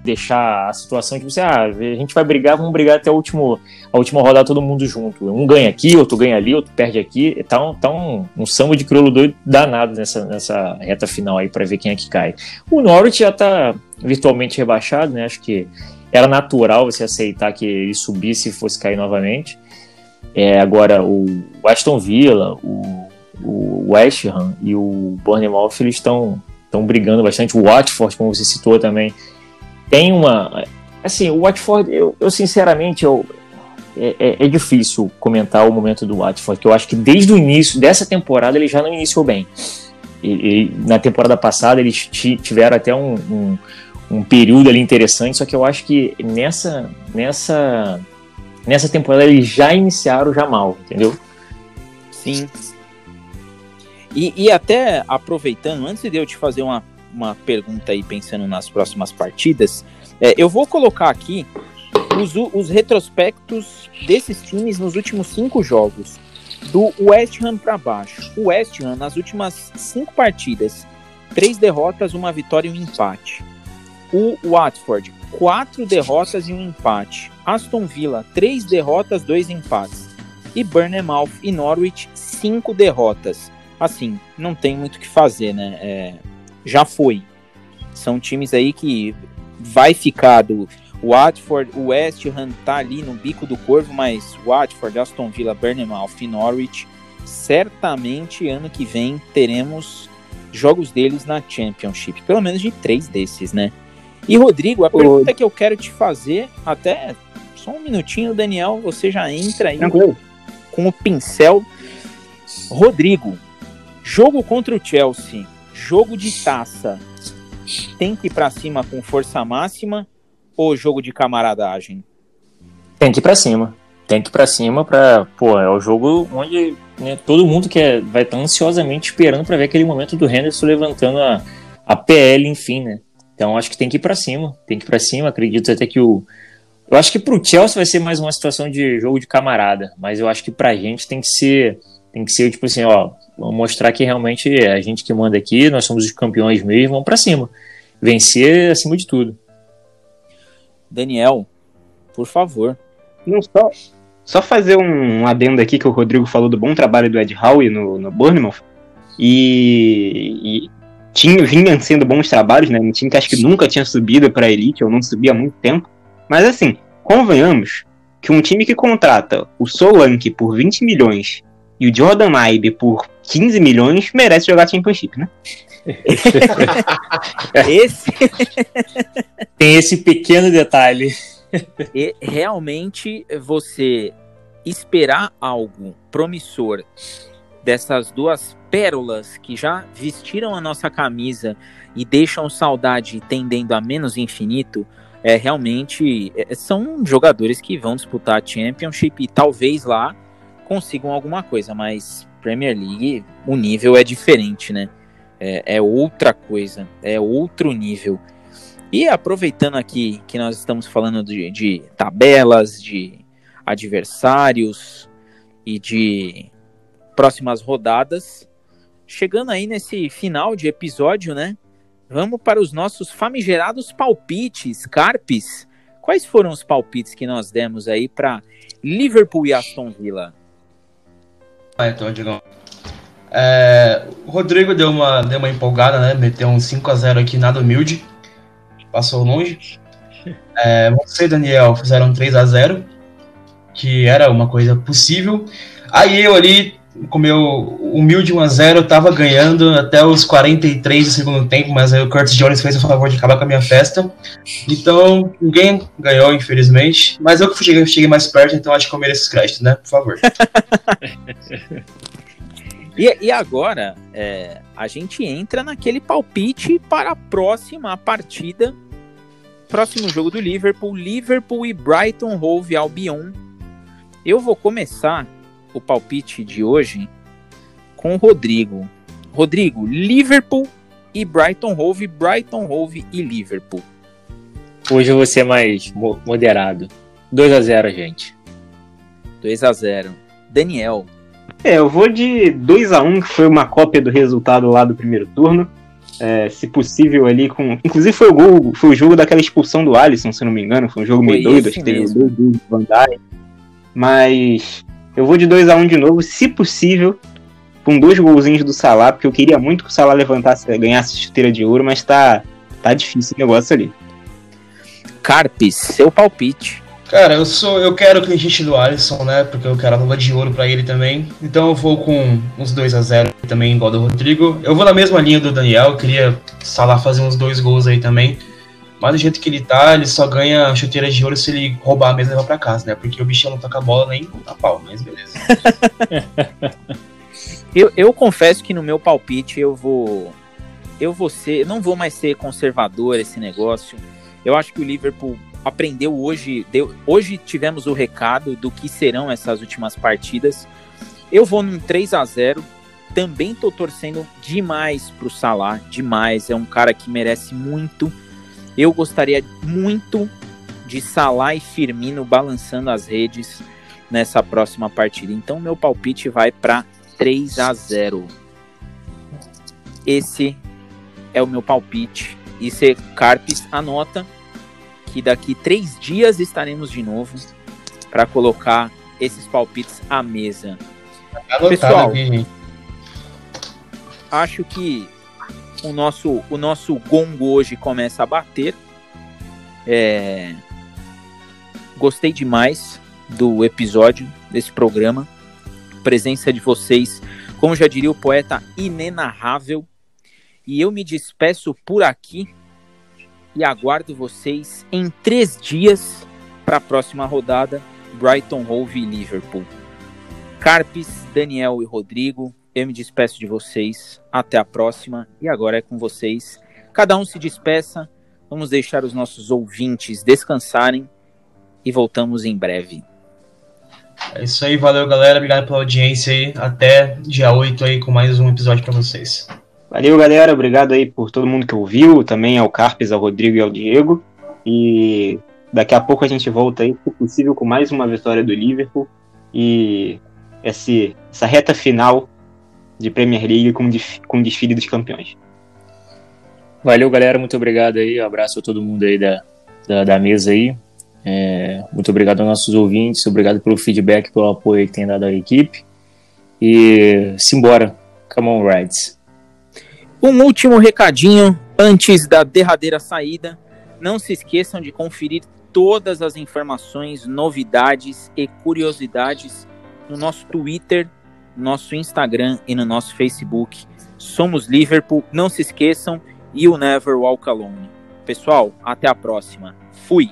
deixar a situação que você, ah, a gente vai brigar, vamos brigar até a, último, a última rodada todo mundo junto. Um ganha aqui, outro ganha ali, outro perde aqui. Tá um, tá um, um samba de crioulo doido danado nessa, nessa reta final aí para ver quem é que cai. O Norwich já tá virtualmente rebaixado, né? Acho que era natural você aceitar que ele subisse e fosse cair novamente. É, agora, o Aston Villa, o, o West Ham e o Bournemouth, eles estão brigando bastante. O Watford, como você citou também, tem uma. Assim, o Watford, eu, eu sinceramente, eu, é, é, é, difícil comentar o momento do Watford, que eu acho que desde o início dessa temporada ele já não iniciou bem. E, e na temporada passada eles tiveram até um, um, um, período ali interessante, só que eu acho que nessa, nessa, nessa temporada eles já iniciaram já mal, entendeu? Sim. E, e até aproveitando, antes de eu te fazer uma uma pergunta aí pensando nas próximas partidas. É, eu vou colocar aqui os, os retrospectos desses times nos últimos cinco jogos. Do West Ham para baixo. O West Ham, nas últimas cinco partidas, três derrotas, uma vitória e um empate. O Watford, quatro derrotas e um empate. Aston Villa, três derrotas, dois empates. E Bournemouth e Norwich, cinco derrotas. Assim, não tem muito o que fazer, né? É, já foi. São times aí que vai ficar do Watford, o West Ham tá ali no bico do corvo, mas Watford, Aston Villa, Bournemouth e Norwich, certamente ano que vem teremos jogos deles na Championship, pelo menos de três desses, né? E Rodrigo, a pergunta que eu quero te fazer, até só um minutinho, Daniel, você já entra aí Tranquilo. com o pincel. Rodrigo, jogo contra o Chelsea, jogo de taça, tem que ir pra cima com força máxima ou jogo de camaradagem? Tem que ir pra cima. Tem que ir pra cima pra. Pô, é o jogo onde né, todo mundo quer, vai estar ansiosamente esperando pra ver aquele momento do Henderson levantando a, a PL, enfim, né? Então acho que tem que ir pra cima. Tem que ir pra cima. Acredito até que o. Eu acho que pro Chelsea vai ser mais uma situação de jogo de camarada. Mas eu acho que pra gente tem que ser. Tem que ser, tipo assim, ó. Vamos mostrar que realmente é a gente que manda aqui, nós somos os campeões mesmo, vamos pra cima. Vencer acima de tudo. Daniel, por favor. Não, só, só fazer um adendo aqui que o Rodrigo falou do bom trabalho do Ed Howe no, no Bournemouth. E, e tinha, vinha sendo bons trabalhos, né? Um time que acho que nunca tinha subido pra Elite, ou não subia há muito tempo. Mas assim, convenhamos que um time que contrata o Solanke por 20 milhões e o Jordan Ibe por 15 milhões merece jogar Championship, né? Esse Tem esse pequeno detalhe. e realmente você esperar algo promissor dessas duas pérolas que já vestiram a nossa camisa e deixam saudade tendendo a menos infinito, é realmente é, são jogadores que vão disputar a Championship e talvez lá consigam alguma coisa, mas Premier League o nível é diferente, né? É, é outra coisa, é outro nível. E aproveitando aqui que nós estamos falando de, de tabelas, de adversários e de próximas rodadas, chegando aí nesse final de episódio, né? Vamos para os nossos famigerados palpites, Carpes. Quais foram os palpites que nós demos aí para Liverpool e Aston Villa? Ah, então, Digão. É, o Rodrigo deu uma, deu uma empolgada, né? Meteu um 5x0 aqui, nada humilde. Passou longe. É, você e Daniel fizeram 3x0, que era uma coisa possível. Aí eu ali, com meu humilde 1x0, tava ganhando até os 43 do segundo tempo, mas aí o Curtis Jones fez o favor de acabar com a minha festa. Então, ninguém ganhou, infelizmente. Mas eu que cheguei, cheguei mais perto, então acho que eu mereço os créditos, né? Por favor. E, e agora, é, a gente entra naquele palpite para a próxima partida. Próximo jogo do Liverpool, Liverpool e Brighton Hove Albion. Eu vou começar o palpite de hoje com o Rodrigo. Rodrigo, Liverpool e Brighton Hove, Brighton Hove e Liverpool. Hoje eu vou ser mais mo- moderado. 2 a 0 gente. 2 a 0 Daniel, É, eu vou de 2 a 1 que foi uma cópia do resultado lá do primeiro turno. É, se possível ali com. Inclusive foi o gol, foi o jogo daquela expulsão do Alisson, se eu não me engano. Foi um jogo meio Foi doido, esse acho que teve dois gols de Van Dijk. Mas eu vou de 2 a 1 de novo, se possível, com dois golzinhos do Salah, porque eu queria muito que o Salah levantasse, ganhasse chuteira de ouro, mas tá, tá difícil o negócio ali. Carpes, seu palpite. Cara, eu sou. Eu quero o sheet do Alisson, né? Porque eu quero a luva de ouro pra ele também. Então eu vou com uns 2 a 0 também, igual do Rodrigo. Eu vou na mesma linha do Daniel, eu queria Salah fazer uns dois gols aí também. Mas do jeito que ele tá, ele só ganha chuteiras de ouro se ele roubar a mesa e levar pra casa, né? Porque o bichão não toca a bola nem a pau, mas beleza. Eu, eu confesso que no meu palpite eu vou. Eu vou ser. Não vou mais ser conservador esse negócio. Eu acho que o Liverpool aprendeu hoje. Deu, hoje tivemos o recado do que serão essas últimas partidas. Eu vou num 3 a 0 Também tô torcendo demais pro Salah. Demais. É um cara que merece muito. Eu gostaria muito de Salah e Firmino balançando as redes nessa próxima partida. Então meu palpite vai para 3 a 0. Esse é o meu palpite. E você, Carpes, anota que daqui três dias estaremos de novo para colocar esses palpites à mesa. Anotado Pessoal. aqui. Acho que o nosso, o nosso gongo hoje começa a bater. É, Gostei demais do episódio, desse programa. Presença de vocês, como já diria o poeta, inenarrável. E eu me despeço por aqui e aguardo vocês em três dias para a próxima rodada Brighton Hove e Liverpool. Carpes, Daniel e Rodrigo, eu me despeço de vocês. Até a próxima. E agora é com vocês. Cada um se despeça. Vamos deixar os nossos ouvintes descansarem e voltamos em breve. É isso aí, valeu galera, obrigado pela audiência aí. Até dia 8 aí com mais um episódio para vocês. Valeu galera, obrigado aí por todo mundo que ouviu, também ao Carpes, ao Rodrigo e ao Diego. E daqui a pouco a gente volta aí, se possível, com mais uma vitória do Liverpool e esse, essa reta final de Premier League com, com desfile dos campeões. Valeu galera, muito obrigado aí, um abraço a todo mundo aí da, da, da mesa aí. É, muito obrigado aos nossos ouvintes, obrigado pelo feedback, pelo apoio que tem dado à equipe. E simbora, come on rides. Um último recadinho antes da derradeira saída. Não se esqueçam de conferir todas as informações, novidades e curiosidades no nosso Twitter, nosso Instagram e no nosso Facebook. Somos Liverpool, não se esqueçam, e o Never Walk Alone. Pessoal, até a próxima. Fui!